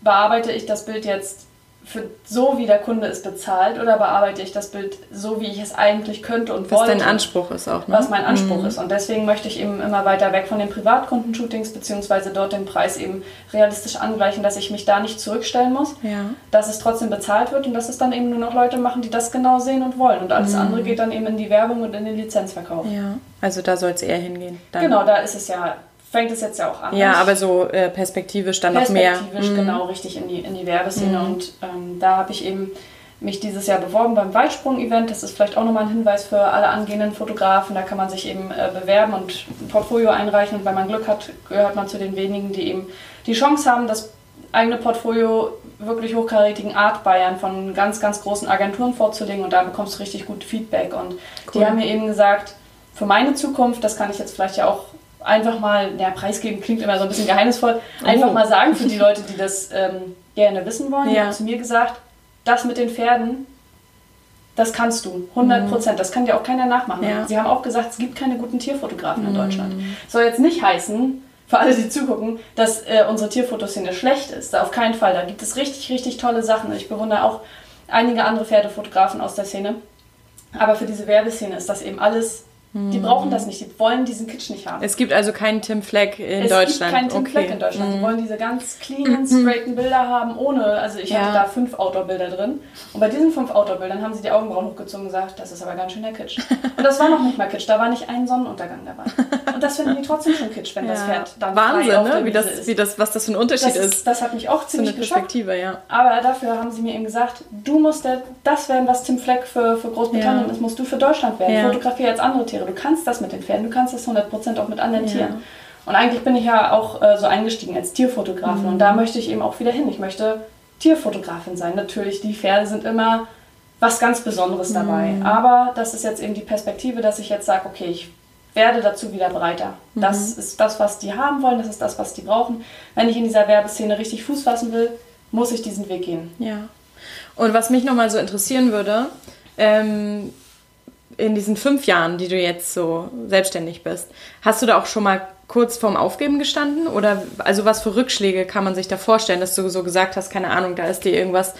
bearbeite ich das Bild jetzt für so, wie der Kunde es bezahlt, oder bearbeite ich das Bild so, wie ich es eigentlich könnte und Was wollte dein Anspruch ist auch, ne? was mein Anspruch ist. Und deswegen möchte ich eben immer weiter weg von den Privatkundenshootings, beziehungsweise dort den Preis eben realistisch angleichen, dass ich mich da nicht zurückstellen muss, Ja. dass es trotzdem bezahlt wird und dass es dann eben nur noch Leute machen, die das genau sehen und wollen. Und alles andere geht dann eben in die Werbung und in den Lizenzverkauf. Ja. Also da soll es eher hingehen. Dann. Genau, da ist es ja, fängt es jetzt ja auch an. Ja, Ich- aber so äh, perspektivisch dann noch mehr. perspektivisch Mhm. genau richtig in die, in die Werbeszene. Und ähm, da habe ich eben mich dieses Jahr beworben beim Weitsprung-Event. Das ist vielleicht auch nochmal ein Hinweis für alle angehenden Fotografen. Da kann man sich eben äh, bewerben und ein Portfolio einreichen. Und wenn man Glück hat, gehört man zu den wenigen, die eben die Chance haben, das eigene Portfolio wirklich hochkarätigen Art Bayern von ganz, ganz großen Agenturen vorzulegen. Und da bekommst du richtig gut Feedback. Und die Cool. haben mir eben gesagt, für meine Zukunft, das kann ich jetzt vielleicht ja auch einfach mal, ja, preisgeben klingt immer so ein bisschen geheimnisvoll, einfach Oh. mal sagen für die Leute, die das ähm, gerne wissen wollen. Die Ja. haben zu mir gesagt, das mit den Pferden, das kannst du, 100 Prozent. Das kann dir auch keiner nachmachen. Mhm. Ja. Mhm. Sie haben auch gesagt, es gibt keine guten Tierfotografen in Deutschland. Soll jetzt nicht heißen, für alle, die zugucken, dass äh, unsere Tierfotoszene schlecht ist. Auf keinen Fall. Da gibt es richtig, richtig tolle Sachen. Ich bewundere auch einige andere Pferdefotografen aus der Szene. Aber für diese Werbeszene ist das eben alles, Mhm. Die brauchen das nicht, die wollen diesen Kitsch nicht haben. Es gibt also keinen Tim Fleck in es Deutschland. gibt keinen Tim okay. Fleck in Deutschland. Die Mhm. wollen diese ganz cleanen, straighten Bilder haben, ohne, also ich Ja. hatte da fünf Outdoor-Bilder drin. Und bei diesen fünf Outdoor-Bildern haben sie die Augenbrauen hochgezogen und gesagt, das ist aber ganz schön der Kitsch. Und das war noch nicht mal Kitsch, da war nicht ein Sonnenuntergang dabei. Und das finden die trotzdem schon Kitsch, wenn das Ja. Pferd dann Wahnsinn, ne? Wie das, wie das, was das für ein Unterschied das, ist. ist, das hat mich auch So ziemlich geschockt. Perspektive, ja. Aber dafür haben sie mir eben gesagt, du musst der, das werden, was Tim Fleck für, für Großbritannien ist, musst du für Deutschland werden. Fotografiere jetzt andere Tiere. Du kannst das mit den Pferden, du kannst das 100% auch mit anderen Ja. Tieren. Und eigentlich bin ich ja auch äh, so eingestiegen als Tierfotografin Mhm. und da möchte ich eben auch wieder hin. Ich möchte Tierfotografin sein. Natürlich, die Pferde sind immer was ganz Besonderes dabei. Mhm. Aber das ist jetzt eben die Perspektive, dass ich jetzt sage, okay, ich werde dazu wieder breiter. Mhm. Das ist das, was die haben wollen, das ist das, was die brauchen. Wenn ich in dieser Werbeszene richtig Fuß fassen will, muss ich diesen Weg gehen. Ja. Und was mich nochmal so interessieren würde, ähm, in diesen fünf Jahren, die du jetzt so selbstständig bist, hast du da auch schon mal kurz vorm Aufgeben gestanden? Oder also was für Rückschläge kann man sich da vorstellen, dass du so gesagt hast, keine Ahnung, da ist dir irgendwas,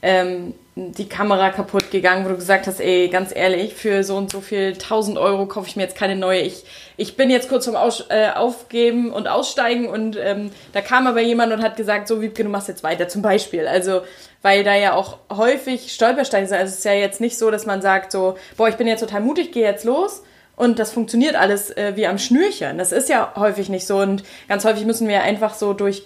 ähm, die Kamera kaputt gegangen, wo du gesagt hast, ey, ganz ehrlich, für so und so viel 1000 Euro kaufe ich mir jetzt keine neue. Ich, ich bin jetzt kurz vorm Aus, äh, Aufgeben und Aussteigen und ähm, da kam aber jemand und hat gesagt, so Wiebke, du machst jetzt weiter, zum Beispiel. Also, weil da ja auch häufig Stolpersteine sind. Also es ist ja jetzt nicht so, dass man sagt so, boah, ich bin jetzt total mutig, gehe jetzt los und das funktioniert alles äh, wie am Schnürchen. Das ist ja häufig nicht so und ganz häufig müssen wir einfach so durch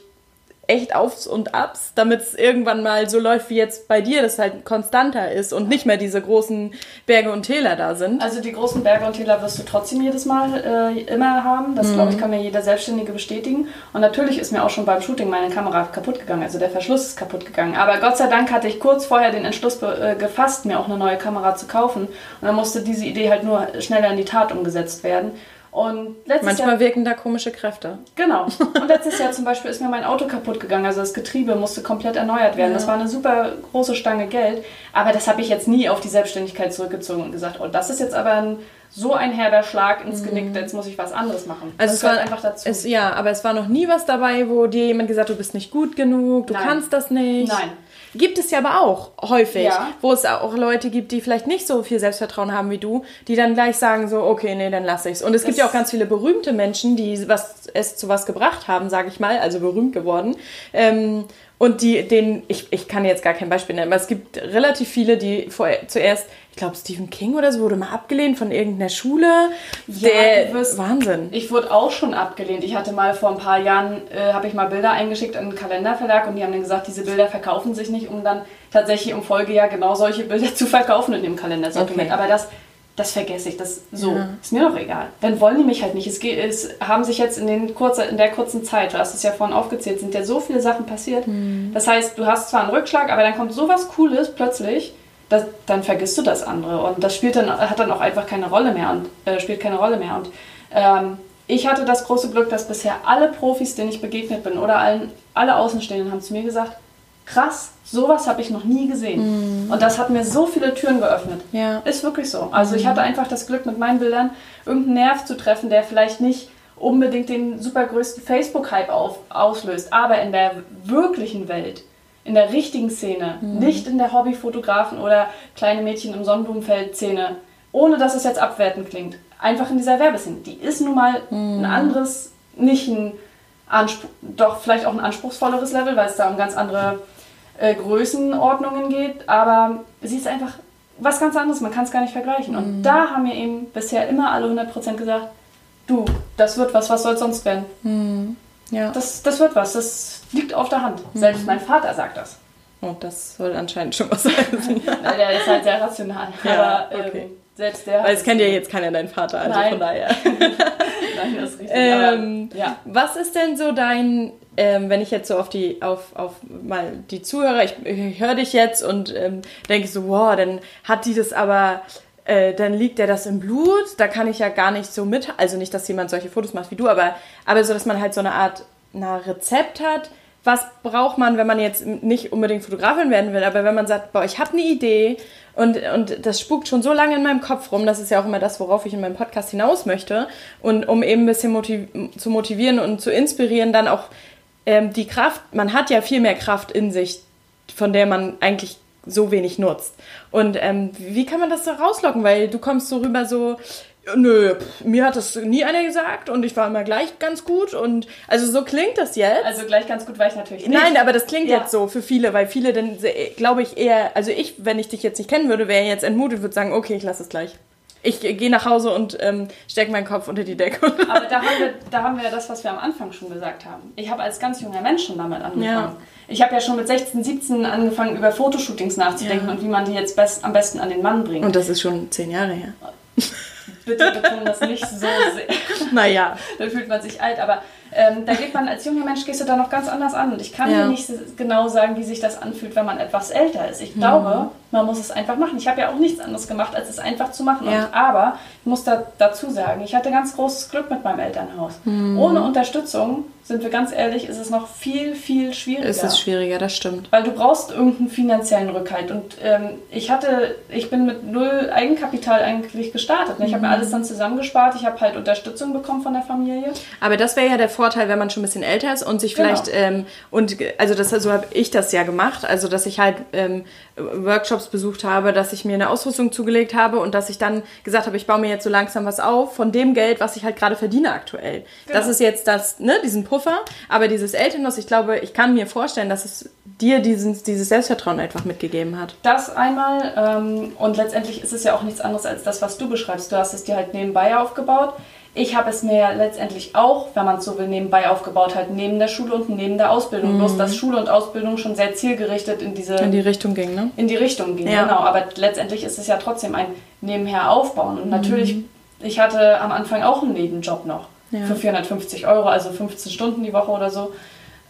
echt Aufs und Abs, damit es irgendwann mal so läuft wie jetzt bei dir, dass es halt konstanter ist und nicht mehr diese großen Berge und Täler da sind? Also die großen Berge und Täler wirst du trotzdem jedes Mal äh, immer haben. Das, mhm. glaube ich, kann mir jeder Selbstständige bestätigen. Und natürlich ist mir auch schon beim Shooting meine Kamera kaputt gegangen. Also der Verschluss ist kaputt gegangen. Aber Gott sei Dank hatte ich kurz vorher den Entschluss äh, gefasst, mir auch eine neue Kamera zu kaufen. Und dann musste diese Idee halt nur schneller in die Tat umgesetzt werden. Und Manchmal Jahr, wirken da komische Kräfte. Genau. Und letztes Jahr zum Beispiel ist mir mein Auto kaputt gegangen. Also das Getriebe musste komplett erneuert werden. Ja. Das war eine super große Stange Geld. Aber das habe ich jetzt nie auf die Selbstständigkeit zurückgezogen und gesagt, oh, das ist jetzt aber ein, so ein herber Schlag ins Genick, mhm. jetzt muss ich was anderes machen. Also das es war einfach dazu. Es, ja, aber es war noch nie was dabei, wo dir jemand gesagt hat, du bist nicht gut genug, du Nein. kannst das nicht. Nein. Gibt es ja aber auch häufig, ja. wo es auch Leute gibt, die vielleicht nicht so viel Selbstvertrauen haben wie du, die dann gleich sagen so, okay, nee, dann lasse ich's. Und es das gibt ja auch ganz viele berühmte Menschen, die was es zu was gebracht haben, sage ich mal, also berühmt geworden. Ähm, und die, den, ich, ich kann jetzt gar kein Beispiel nennen, aber es gibt relativ viele, die vor, zuerst, ich glaube, Stephen King oder so wurde mal abgelehnt von irgendeiner Schule. Ja, der, wirst, Wahnsinn. Ich wurde auch schon abgelehnt. Ich hatte mal vor ein paar Jahren, äh, habe ich mal Bilder eingeschickt an einen Kalenderverlag und die haben dann gesagt, diese Bilder verkaufen sich nicht, um dann tatsächlich im Folgejahr genau solche Bilder zu verkaufen in dem Kalendersortiment. Okay. Aber das das vergesse ich, das so. Ja. Ist mir doch egal. Dann wollen die mich halt nicht. Es, es haben sich jetzt in, den kurze, in der kurzen Zeit, du hast es ja vorhin aufgezählt, sind ja so viele Sachen passiert. Mhm. Das heißt, du hast zwar einen Rückschlag, aber dann kommt sowas Cooles plötzlich, das, dann vergisst du das andere. Und das spielt dann, hat dann auch einfach keine Rolle mehr und äh, spielt keine Rolle mehr. Und ähm, ich hatte das große Glück, dass bisher alle Profis, denen ich begegnet bin, oder allen, alle Außenstehenden haben zu mir gesagt, krass, sowas habe ich noch nie gesehen. Mm. Und das hat mir so viele Türen geöffnet. Ja. Ist wirklich so. Also mm. ich hatte einfach das Glück, mit meinen Bildern irgendeinen Nerv zu treffen, der vielleicht nicht unbedingt den supergrößten Facebook-Hype auslöst, aber in der wirklichen Welt, in der richtigen Szene, mm. nicht in der Hobbyfotografen oder kleine Mädchen im Sonnenblumenfeld-Szene, ohne dass es jetzt abwertend klingt. Einfach in dieser Werbeszene. Die ist nun mal ein anderes, nicht ein Anspruch, doch vielleicht auch ein anspruchsvolleres Level, weil es da um ganz andere äh, Größenordnungen geht, aber sie ist einfach was ganz anderes, man kann es gar nicht vergleichen. Mhm. Und da haben mir eben bisher immer alle 100% gesagt, du, das wird was, was soll sonst werden? Mhm. Ja. Das, das wird was, das liegt auf der Hand. Mhm. Selbst mein Vater sagt das. Und oh, das soll anscheinend schon was sein. Der ist halt sehr rational. Ja, aber ähm, selbst der Weil es kennt ja jetzt keiner deinen Vater, also Nein. von daher. Nein, das ist richtig. Ähm, aber, ja. Was ist denn so dein ähm, wenn ich jetzt so auf die, auf, auf mal die Zuhörer, ich, ich höre dich jetzt und ähm, denke so, wow, dann hat die das aber, äh, dann liegt der das im Blut, da kann ich ja gar nicht so mit, also nicht, dass jemand solche Fotos macht wie du, aber, aber so, dass man halt so eine Art na, Rezept hat, was braucht man, wenn man jetzt nicht unbedingt Fotografin werden will, aber wenn man sagt, boah, ich habe eine Idee und, und das spukt schon so lange in meinem Kopf rum, das ist ja auch immer das, worauf ich in meinem Podcast hinaus möchte und um eben ein bisschen motiv zu motivieren und zu inspirieren, dann auch ähm, die Kraft, man hat ja viel mehr Kraft in sich, von der man eigentlich so wenig nutzt. Und ähm, wie kann man das so rauslocken? Weil du kommst so rüber so, nö, pff, mir hat das nie einer gesagt und ich war immer gleich ganz gut und also so klingt das jetzt. Also gleich ganz gut war ich natürlich nicht. Nein, aber das klingt ja. jetzt so für viele, weil viele dann, glaube ich, eher, also ich, wenn ich dich jetzt nicht kennen würde, wäre jetzt entmutet, würde sagen, okay, ich lasse es gleich ich gehe nach Hause und ähm, stecke meinen Kopf unter die Decke. Aber da haben, wir, da haben wir das, was wir am Anfang schon gesagt haben. Ich habe als ganz junger Mensch schon damit angefangen. Ja. Ich habe ja schon mit 16, 17 angefangen, über Fotoshootings nachzudenken ja. und wie man die jetzt best, am besten an den Mann bringt. Und das ist schon zehn Jahre her. Bitte betone das nicht so sehr. Naja. Dann fühlt man sich alt, aber ähm, da geht man als junger Mensch, gehst du da noch ganz anders an. Und ich kann ja. dir nicht genau sagen, wie sich das anfühlt, wenn man etwas älter ist. Ich glaube, mhm. Man muss es einfach machen. Ich habe ja auch nichts anderes gemacht, als es einfach zu machen. Ja. Und, aber ich muss da, dazu sagen, ich hatte ganz großes Glück mit meinem Elternhaus. Mhm. Ohne Unterstützung sind wir ganz ehrlich, ist es noch viel, viel schwieriger. Es ist schwieriger, das stimmt. Weil du brauchst irgendeinen finanziellen Rückhalt. Und ähm, ich hatte, ich bin mit null Eigenkapital eigentlich gestartet. Ne? Ich habe mir mhm. alles dann zusammengespart. Ich habe halt Unterstützung bekommen von der Familie. Aber das wäre ja der Vorteil, wenn man schon ein bisschen älter ist und sich genau. vielleicht, ähm, und also das, so habe ich das ja gemacht, also dass ich halt ähm, Workshops besucht habe, dass ich mir eine Ausrüstung zugelegt habe und dass ich dann gesagt habe, ich baue mir jetzt so langsam was auf von dem Geld, was ich halt gerade verdiene aktuell. Genau. Das ist jetzt das, ne, diesen Puffer, aber dieses Elternhaus, ich glaube, ich kann mir vorstellen, dass es dir dieses, dieses Selbstvertrauen einfach mitgegeben hat. Das einmal ähm, und letztendlich ist es ja auch nichts anderes als das, was du beschreibst. Du hast es dir halt nebenbei aufgebaut. Ich habe es mir letztendlich auch, wenn man es so will, nebenbei aufgebaut, halt neben der Schule und neben der Ausbildung. Mhm. Bloß, dass Schule und Ausbildung schon sehr zielgerichtet in diese... In die Richtung ging, ne? In die Richtung ging, ja. genau. Aber letztendlich ist es ja trotzdem ein nebenher aufbauen. Und natürlich, mhm. ich hatte am Anfang auch einen Nebenjob noch ja. für 450 Euro, also 15 Stunden die Woche oder so.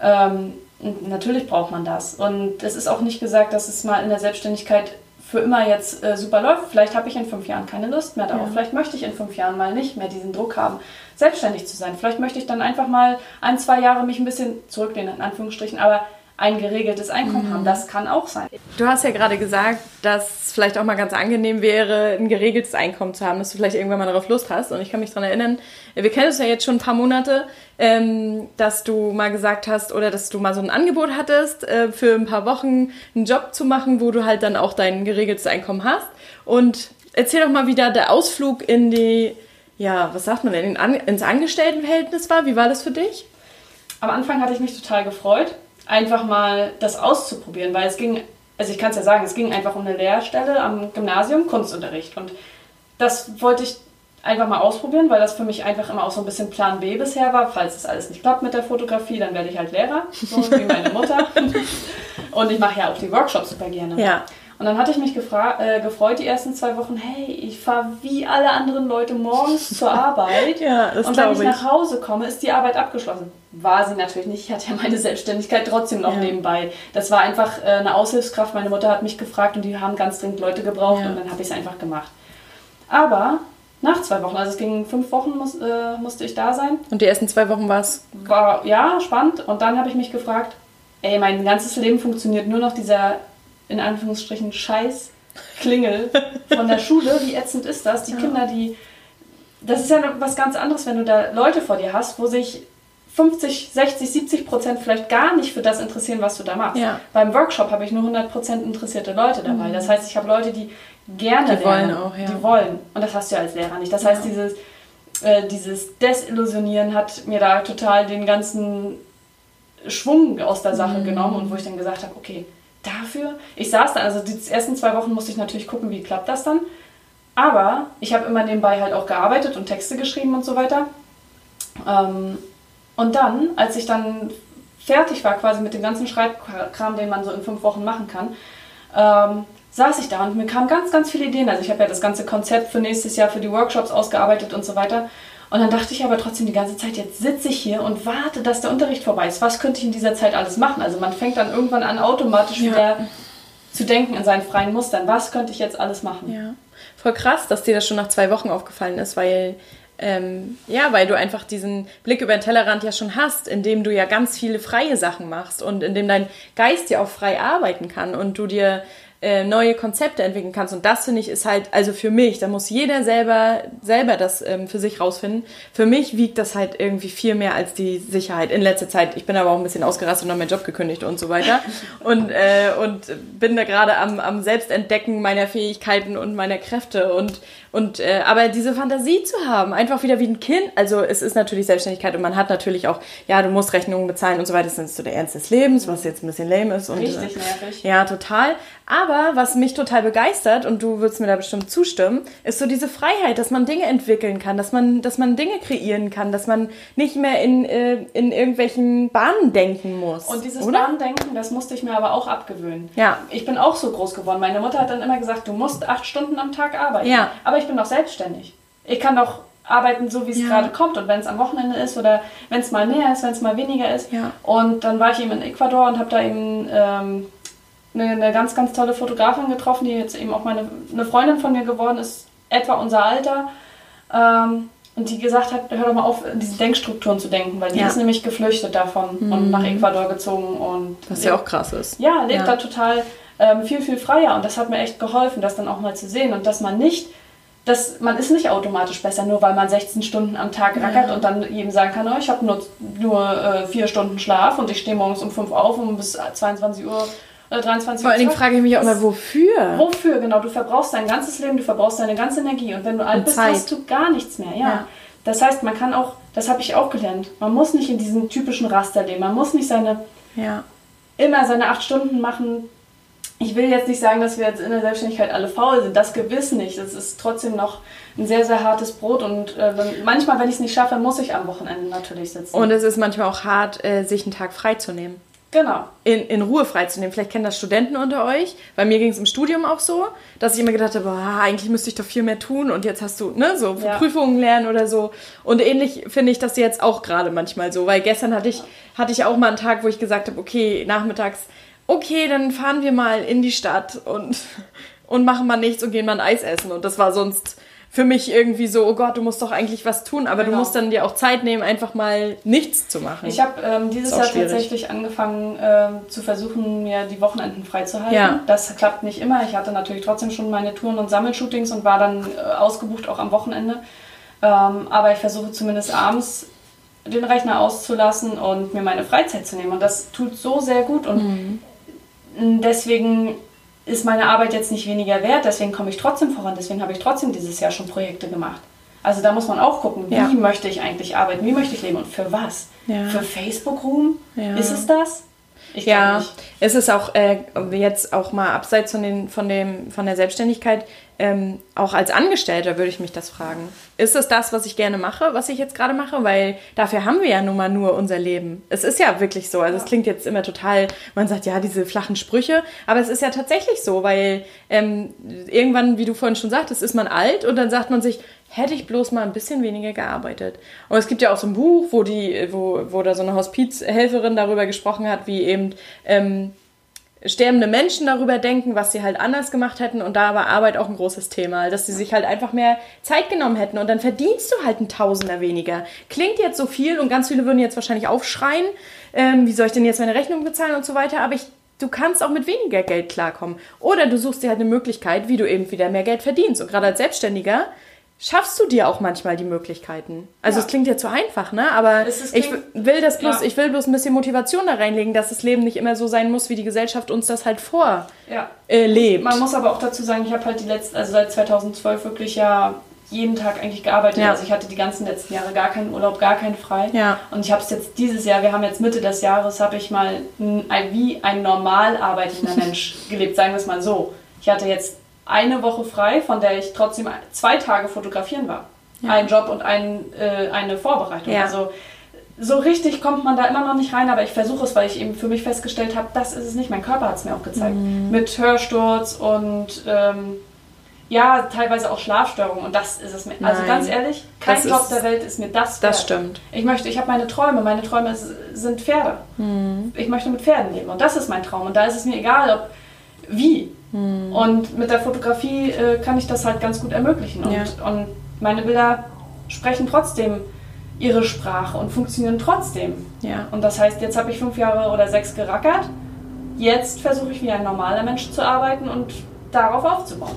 Ähm, natürlich braucht man das. Und es ist auch nicht gesagt, dass es mal in der Selbstständigkeit für immer jetzt äh, super läuft. Vielleicht habe ich in fünf Jahren keine Lust mehr darauf. Ja. Vielleicht möchte ich in fünf Jahren mal nicht mehr diesen Druck haben, selbstständig zu sein. Vielleicht möchte ich dann einfach mal ein, zwei Jahre mich ein bisschen zurücklehnen, in Anführungsstrichen, aber ein geregeltes Einkommen mhm. haben. Das kann auch sein. Du hast ja gerade gesagt, dass es vielleicht auch mal ganz angenehm wäre, ein geregeltes Einkommen zu haben, dass du vielleicht irgendwann mal darauf Lust hast. Und ich kann mich daran erinnern, wir kennen es ja jetzt schon ein paar Monate, ähm, dass du mal gesagt hast oder dass du mal so ein Angebot hattest, äh, für ein paar Wochen einen Job zu machen, wo du halt dann auch dein geregeltes Einkommen hast. Und erzähl doch mal, wie da der Ausflug in die, ja, was sagt man denn, ins Angestelltenverhältnis war. Wie war das für dich? Am Anfang hatte ich mich total gefreut einfach mal das auszuprobieren, weil es ging, also ich kann es ja sagen, es ging einfach um eine Lehrstelle am Gymnasium, Kunstunterricht. Und das wollte ich einfach mal ausprobieren, weil das für mich einfach immer auch so ein bisschen Plan B bisher war. Falls es alles nicht klappt mit der Fotografie, dann werde ich halt Lehrer, so wie meine Mutter. Und ich mache ja auch die Workshops super gerne. Ja. Und dann hatte ich mich äh, gefreut die ersten zwei Wochen, hey, ich fahre wie alle anderen Leute morgens zur Arbeit. ja, das und wenn ich, ich nach Hause komme, ist die Arbeit abgeschlossen. War sie natürlich nicht. Ich hatte ja meine Selbstständigkeit trotzdem noch ja. nebenbei. Das war einfach äh, eine Aushilfskraft. Meine Mutter hat mich gefragt und die haben ganz dringend Leute gebraucht ja. und dann habe ich es einfach gemacht. Aber nach zwei Wochen, also es ging fünf Wochen, muss, äh, musste ich da sein. Und die ersten zwei Wochen war es? War, ja, spannend. Und dann habe ich mich gefragt, ey, mein ganzes Leben funktioniert nur noch dieser in Anführungsstrichen Scheiß Klingel von der Schule. Wie ätzend ist das? Die ja. Kinder, die. Das ist ja was ganz anderes, wenn du da Leute vor dir hast, wo sich 50, 60, 70 Prozent vielleicht gar nicht für das interessieren, was du da machst. Ja. Beim Workshop habe ich nur 100 Prozent interessierte Leute dabei. Mhm. Das heißt, ich habe Leute, die gerne die lernen. Wollen auch, ja. Die wollen. Und das hast du ja als Lehrer nicht. Das heißt, dieses, äh, dieses Desillusionieren hat mir da total den ganzen Schwung aus der Sache mhm. genommen und wo ich dann gesagt habe, okay, dafür, ich saß da, also die ersten zwei Wochen musste ich natürlich gucken, wie klappt das dann. Aber ich habe immer nebenbei halt auch gearbeitet und Texte geschrieben und so weiter. Ähm, und dann, als ich dann fertig war quasi mit dem ganzen Schreibkram, den man so in fünf Wochen machen kann, ähm, saß ich da und mir kamen ganz, ganz viele Ideen. Also ich habe ja das ganze Konzept für nächstes Jahr für die Workshops ausgearbeitet und so weiter. Und dann dachte ich aber trotzdem die ganze Zeit, jetzt sitze ich hier und warte, dass der Unterricht vorbei ist. Was könnte ich in dieser Zeit alles machen? Also man fängt dann irgendwann an, automatisch ja. wieder zu denken in seinen freien Mustern. Was könnte ich jetzt alles machen? Ja. Voll krass, dass dir das schon nach zwei Wochen aufgefallen ist, weil ähm, ja, weil du einfach diesen Blick über den Tellerrand ja schon hast, indem du ja ganz viele freie Sachen machst und indem dein Geist ja auch frei arbeiten kann und du dir äh, neue Konzepte entwickeln kannst. Und das finde ich ist halt, also für mich, da muss jeder selber, selber das ähm, für sich rausfinden. Für mich wiegt das halt irgendwie viel mehr als die Sicherheit in letzter Zeit. Ich bin aber auch ein bisschen ausgerastet und habe meinen Job gekündigt und so weiter. Und, äh, und bin da gerade am, am Selbstentdecken meiner Fähigkeiten und meiner Kräfte und und äh, aber diese Fantasie zu haben, einfach wieder wie ein Kind, also es ist natürlich Selbstständigkeit und man hat natürlich auch, ja, du musst Rechnungen bezahlen und so weiter, das ist so der Ernst des Lebens, was jetzt ein bisschen lame ist. Und, Richtig nervig. Ja, total. Aber was mich total begeistert, und du würdest mir da bestimmt zustimmen, ist so diese Freiheit, dass man Dinge entwickeln kann, dass man, dass man Dinge kreieren kann, dass man nicht mehr in, äh, in irgendwelchen Bahnen denken muss. Und dieses oder? Bahndenken, das musste ich mir aber auch abgewöhnen. Ja. Ich bin auch so groß geworden. Meine Mutter hat dann immer gesagt, du musst acht Stunden am Tag arbeiten. Ja. Aber ich ich bin doch selbstständig. Ich kann doch arbeiten, so wie es ja. gerade kommt. Und wenn es am Wochenende ist oder wenn es mal mehr ist, wenn es mal weniger ist. Ja. Und dann war ich eben in Ecuador und habe da eben ähm, eine, eine, ganz, ganz tolle Fotografin getroffen, die jetzt eben auch meine, eine Freundin von mir geworden ist, etwa unser Alter. Ähm, und die gesagt hat, hör doch mal auf, in diese Denkstrukturen zu denken, weil die ja. ist nämlich geflüchtet davon mhm. und nach Ecuador gezogen. und Was ja auch krass ist. Ja, lebt da total ähm, viel, viel freier. Und das hat mir echt geholfen, das dann auch mal zu sehen. Und dass man nicht dass man ist nicht automatisch besser, nur weil man 16 Stunden am Tag rackert ja. und dann jedem sagen kann, oh, ich habe nur, nur äh, vier Stunden Schlaf und ich stehe morgens um 5 auf und bis 22 Uhr oder 23 Vor allen Dingen frage ich mich auch immer, wofür? Wofür, genau. Du verbrauchst dein ganzes Leben, du verbrauchst deine ganze Energie und wenn du alt bist, hast du gar nichts mehr. Ja. ja. Das heißt, man kann auch, das habe ich auch gelernt, man muss nicht in diesem typischen Raster leben, man muss nicht seine, ja. immer seine acht Stunden machen, ich will jetzt nicht sagen, dass wir jetzt in der Selbstständigkeit alle faul sind. Das gewiss nicht. Das ist trotzdem noch ein sehr, sehr hartes Brot. Und äh, manchmal, wenn ich es nicht schaffe, muss ich am Wochenende natürlich sitzen. Und es ist manchmal auch hart, äh, sich einen Tag freizunehmen. Genau. In, in Ruhe freizunehmen. Vielleicht kennen das Studenten unter euch. Bei mir ging es im Studium auch so, dass ich immer gedacht habe, boah, eigentlich müsste ich doch viel mehr tun und jetzt hast du, ne, so ja. Prüfungen lernen oder so. Und ähnlich finde ich das jetzt auch gerade manchmal so, weil gestern hatte ich, hatte ich auch mal einen Tag, wo ich gesagt habe, okay, nachmittags okay, dann fahren wir mal in die Stadt und, und machen mal nichts und gehen mal ein Eis essen. Und das war sonst für mich irgendwie so, oh Gott, du musst doch eigentlich was tun, aber genau. du musst dann dir auch Zeit nehmen, einfach mal nichts zu machen. Ich habe ähm, dieses Jahr schwierig. tatsächlich angefangen ähm, zu versuchen, mir die Wochenenden freizuhalten. Ja. Das klappt nicht immer. Ich hatte natürlich trotzdem schon meine Touren und Sammelshootings und war dann äh, ausgebucht auch am Wochenende. Ähm, aber ich versuche zumindest abends den Rechner auszulassen und mir meine Freizeit zu nehmen. Und das tut so sehr gut. Und mhm deswegen ist meine Arbeit jetzt nicht weniger wert, deswegen komme ich trotzdem voran, deswegen habe ich trotzdem dieses Jahr schon Projekte gemacht. Also da muss man auch gucken, wie ja. möchte ich eigentlich arbeiten, wie möchte ich leben und für was? Ja. Für Facebook-Ruhm? Ja. Ist es das? Ich ja, nicht. es ist auch äh, jetzt auch mal abseits von, den, von, dem, von der Selbstständigkeit, ähm, auch als Angestellter würde ich mich das fragen. Ist es das, was ich gerne mache, was ich jetzt gerade mache? Weil dafür haben wir ja nun mal nur unser Leben. Es ist ja wirklich so. Also ja. es klingt jetzt immer total, man sagt ja diese flachen Sprüche, aber es ist ja tatsächlich so, weil ähm, irgendwann, wie du vorhin schon sagtest, ist man alt und dann sagt man sich, hätte ich bloß mal ein bisschen weniger gearbeitet. Und es gibt ja auch so ein Buch, wo die, wo, wo da so eine Hospizhelferin darüber gesprochen hat, wie eben ähm, sterbende Menschen darüber denken, was sie halt anders gemacht hätten. Und da war Arbeit auch ein großes Thema, dass sie sich halt einfach mehr Zeit genommen hätten. Und dann verdienst du halt ein Tausender weniger. Klingt jetzt so viel und ganz viele würden jetzt wahrscheinlich aufschreien, ähm, wie soll ich denn jetzt meine Rechnung bezahlen und so weiter. Aber ich du kannst auch mit weniger Geld klarkommen. Oder du suchst dir halt eine Möglichkeit, wie du eben wieder mehr Geld verdienst. Und gerade als Selbstständiger schaffst du dir auch manchmal die Möglichkeiten. Also ja. es klingt ja zu einfach, ne? Aber ich will das bloß, ja. ich will bloß ein bisschen Motivation da reinlegen, dass das Leben nicht immer so sein muss, wie die Gesellschaft uns das halt vorlebt. Ja. Äh, Man muss aber auch dazu sagen, ich habe halt die letzten, also seit 2012 wirklich ja jeden Tag eigentlich gearbeitet. Ja. Also ich hatte die ganzen letzten Jahre gar keinen Urlaub, gar keinen frei. Ja. Und ich habe es jetzt dieses Jahr, wir haben jetzt Mitte des Jahres, habe ich mal ein, wie ein normal arbeitender Mensch gelebt, sagen wir es mal so. Ich hatte jetzt eine Woche frei, von der ich trotzdem zwei Tage fotografieren war. Ja. Ein Job und ein, äh, eine Vorbereitung. Ja. Also so richtig kommt man da immer noch nicht rein, aber ich versuche es, weil ich eben für mich festgestellt habe, das ist es nicht. Mein Körper hat es mir auch gezeigt. Mhm. Mit Hörsturz und ähm, ja, teilweise auch Schlafstörungen und das ist es mir. Also Nein. Also ganz ehrlich, kein das Job ist, der Welt ist mir das wert. Das stimmt. Ich möchte, ich habe meine Träume. Meine Träume sind Pferde. Mhm. Ich möchte mit Pferden leben und das ist mein Traum. Und da ist es mir egal, ob wie. Hm. Und mit der Fotografie äh, kann ich das halt ganz gut ermöglichen. Und, ja. und meine Bilder sprechen trotzdem ihre Sprache und funktionieren trotzdem. Ja. Und das heißt, jetzt habe ich fünf Jahre oder sechs gerackert. Jetzt versuche ich wie ein normaler Mensch zu arbeiten und darauf aufzubauen.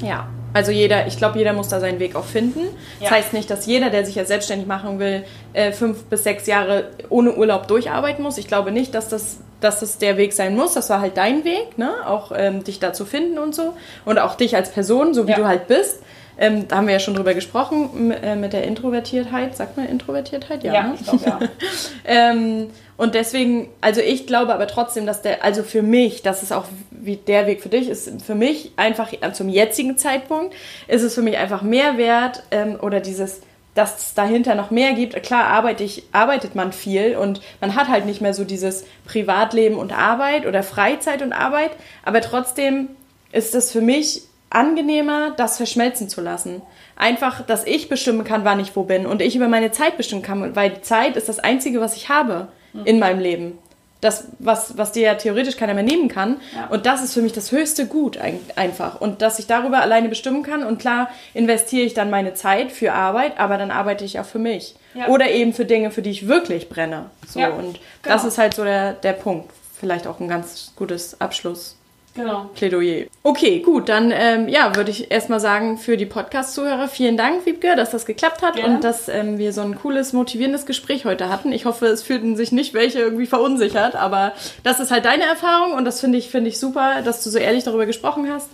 Ja. Also jeder, ich glaube, jeder muss da seinen Weg auch finden. Ja. Das heißt nicht, dass jeder, der sich jetzt selbstständig machen will, äh, fünf bis sechs Jahre ohne Urlaub durcharbeiten muss. Ich glaube nicht, dass das, dass das der Weg sein muss. Das war halt dein Weg, ne? Auch ähm, dich da zu finden und so. Und auch dich als Person, so wie ja. du halt bist. Ähm, da haben wir ja schon drüber gesprochen, äh, mit der Introvertiertheit. Sagt man Introvertiertheit? Ja, ja ne? ich glaube, ja. ähm, und deswegen, also ich glaube aber trotzdem, dass der, also für mich, das ist auch wie der Weg für dich, ist für mich einfach zum jetzigen Zeitpunkt, ist es für mich einfach mehr wert ähm, oder dieses, dass es dahinter noch mehr gibt. Klar arbeite ich, arbeitet man viel und man hat halt nicht mehr so dieses Privatleben und Arbeit oder Freizeit und Arbeit, aber trotzdem ist es für mich angenehmer, das verschmelzen zu lassen. Einfach, dass ich bestimmen kann, wann ich wo bin und ich über meine Zeit bestimmen kann, weil Zeit ist das Einzige, was ich habe in meinem Leben. Das, was, was dir ja theoretisch keiner mehr nehmen kann. Ja. Und das ist für mich das höchste Gut einfach. Und dass ich darüber alleine bestimmen kann. Und klar investiere ich dann meine Zeit für Arbeit, aber dann arbeite ich auch für mich. Ja. Oder eben für Dinge, für die ich wirklich brenne. So, ja, und genau. das ist halt so der, der Punkt. Vielleicht auch ein ganz gutes Abschluss. Genau. Plädoyer. Okay, gut, dann ähm, ja, würde ich erstmal sagen, für die Podcast-Zuhörer vielen Dank, Wiebke, dass das geklappt hat Gerne. und dass ähm, wir so ein cooles, motivierendes Gespräch heute hatten. Ich hoffe, es fühlten sich nicht welche irgendwie verunsichert, aber das ist halt deine Erfahrung und das finde ich, finde ich super, dass du so ehrlich darüber gesprochen hast.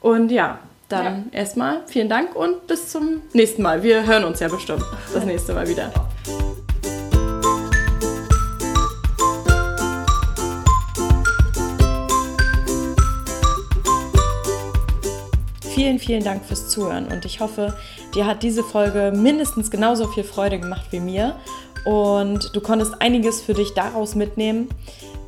Und ja, dann ja. erstmal vielen Dank und bis zum nächsten Mal. Wir hören uns ja bestimmt das nächste Mal wieder. Vielen, vielen Dank fürs Zuhören und ich hoffe, dir hat diese Folge mindestens genauso viel Freude gemacht wie mir und du konntest einiges für dich daraus mitnehmen.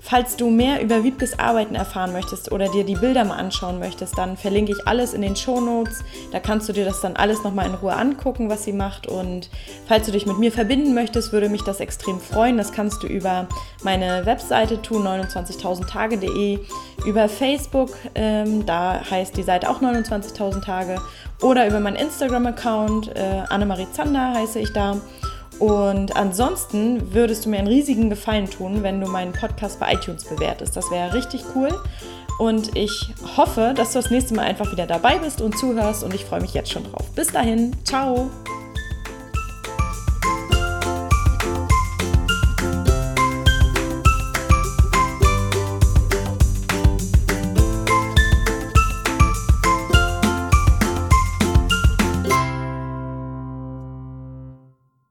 Falls du mehr über Wiebkes Arbeiten erfahren möchtest oder dir die Bilder mal anschauen möchtest, dann verlinke ich alles in den Show Notes. Da kannst du dir das dann alles nochmal in Ruhe angucken, was sie macht. Und falls du dich mit mir verbinden möchtest, würde mich das extrem freuen. Das kannst du über meine Webseite tu29000tage.de, über Facebook, ähm, da heißt die Seite auch 29.000 Tage, oder über meinen Instagram-Account, äh, Annemarie Zander heiße ich da. Und ansonsten würdest du mir einen riesigen Gefallen tun, wenn du meinen Podcast bei iTunes bewertest. Das wäre richtig cool. Und ich hoffe, dass du das nächste Mal einfach wieder dabei bist und zuhörst. Und ich freue mich jetzt schon drauf. Bis dahin, ciao.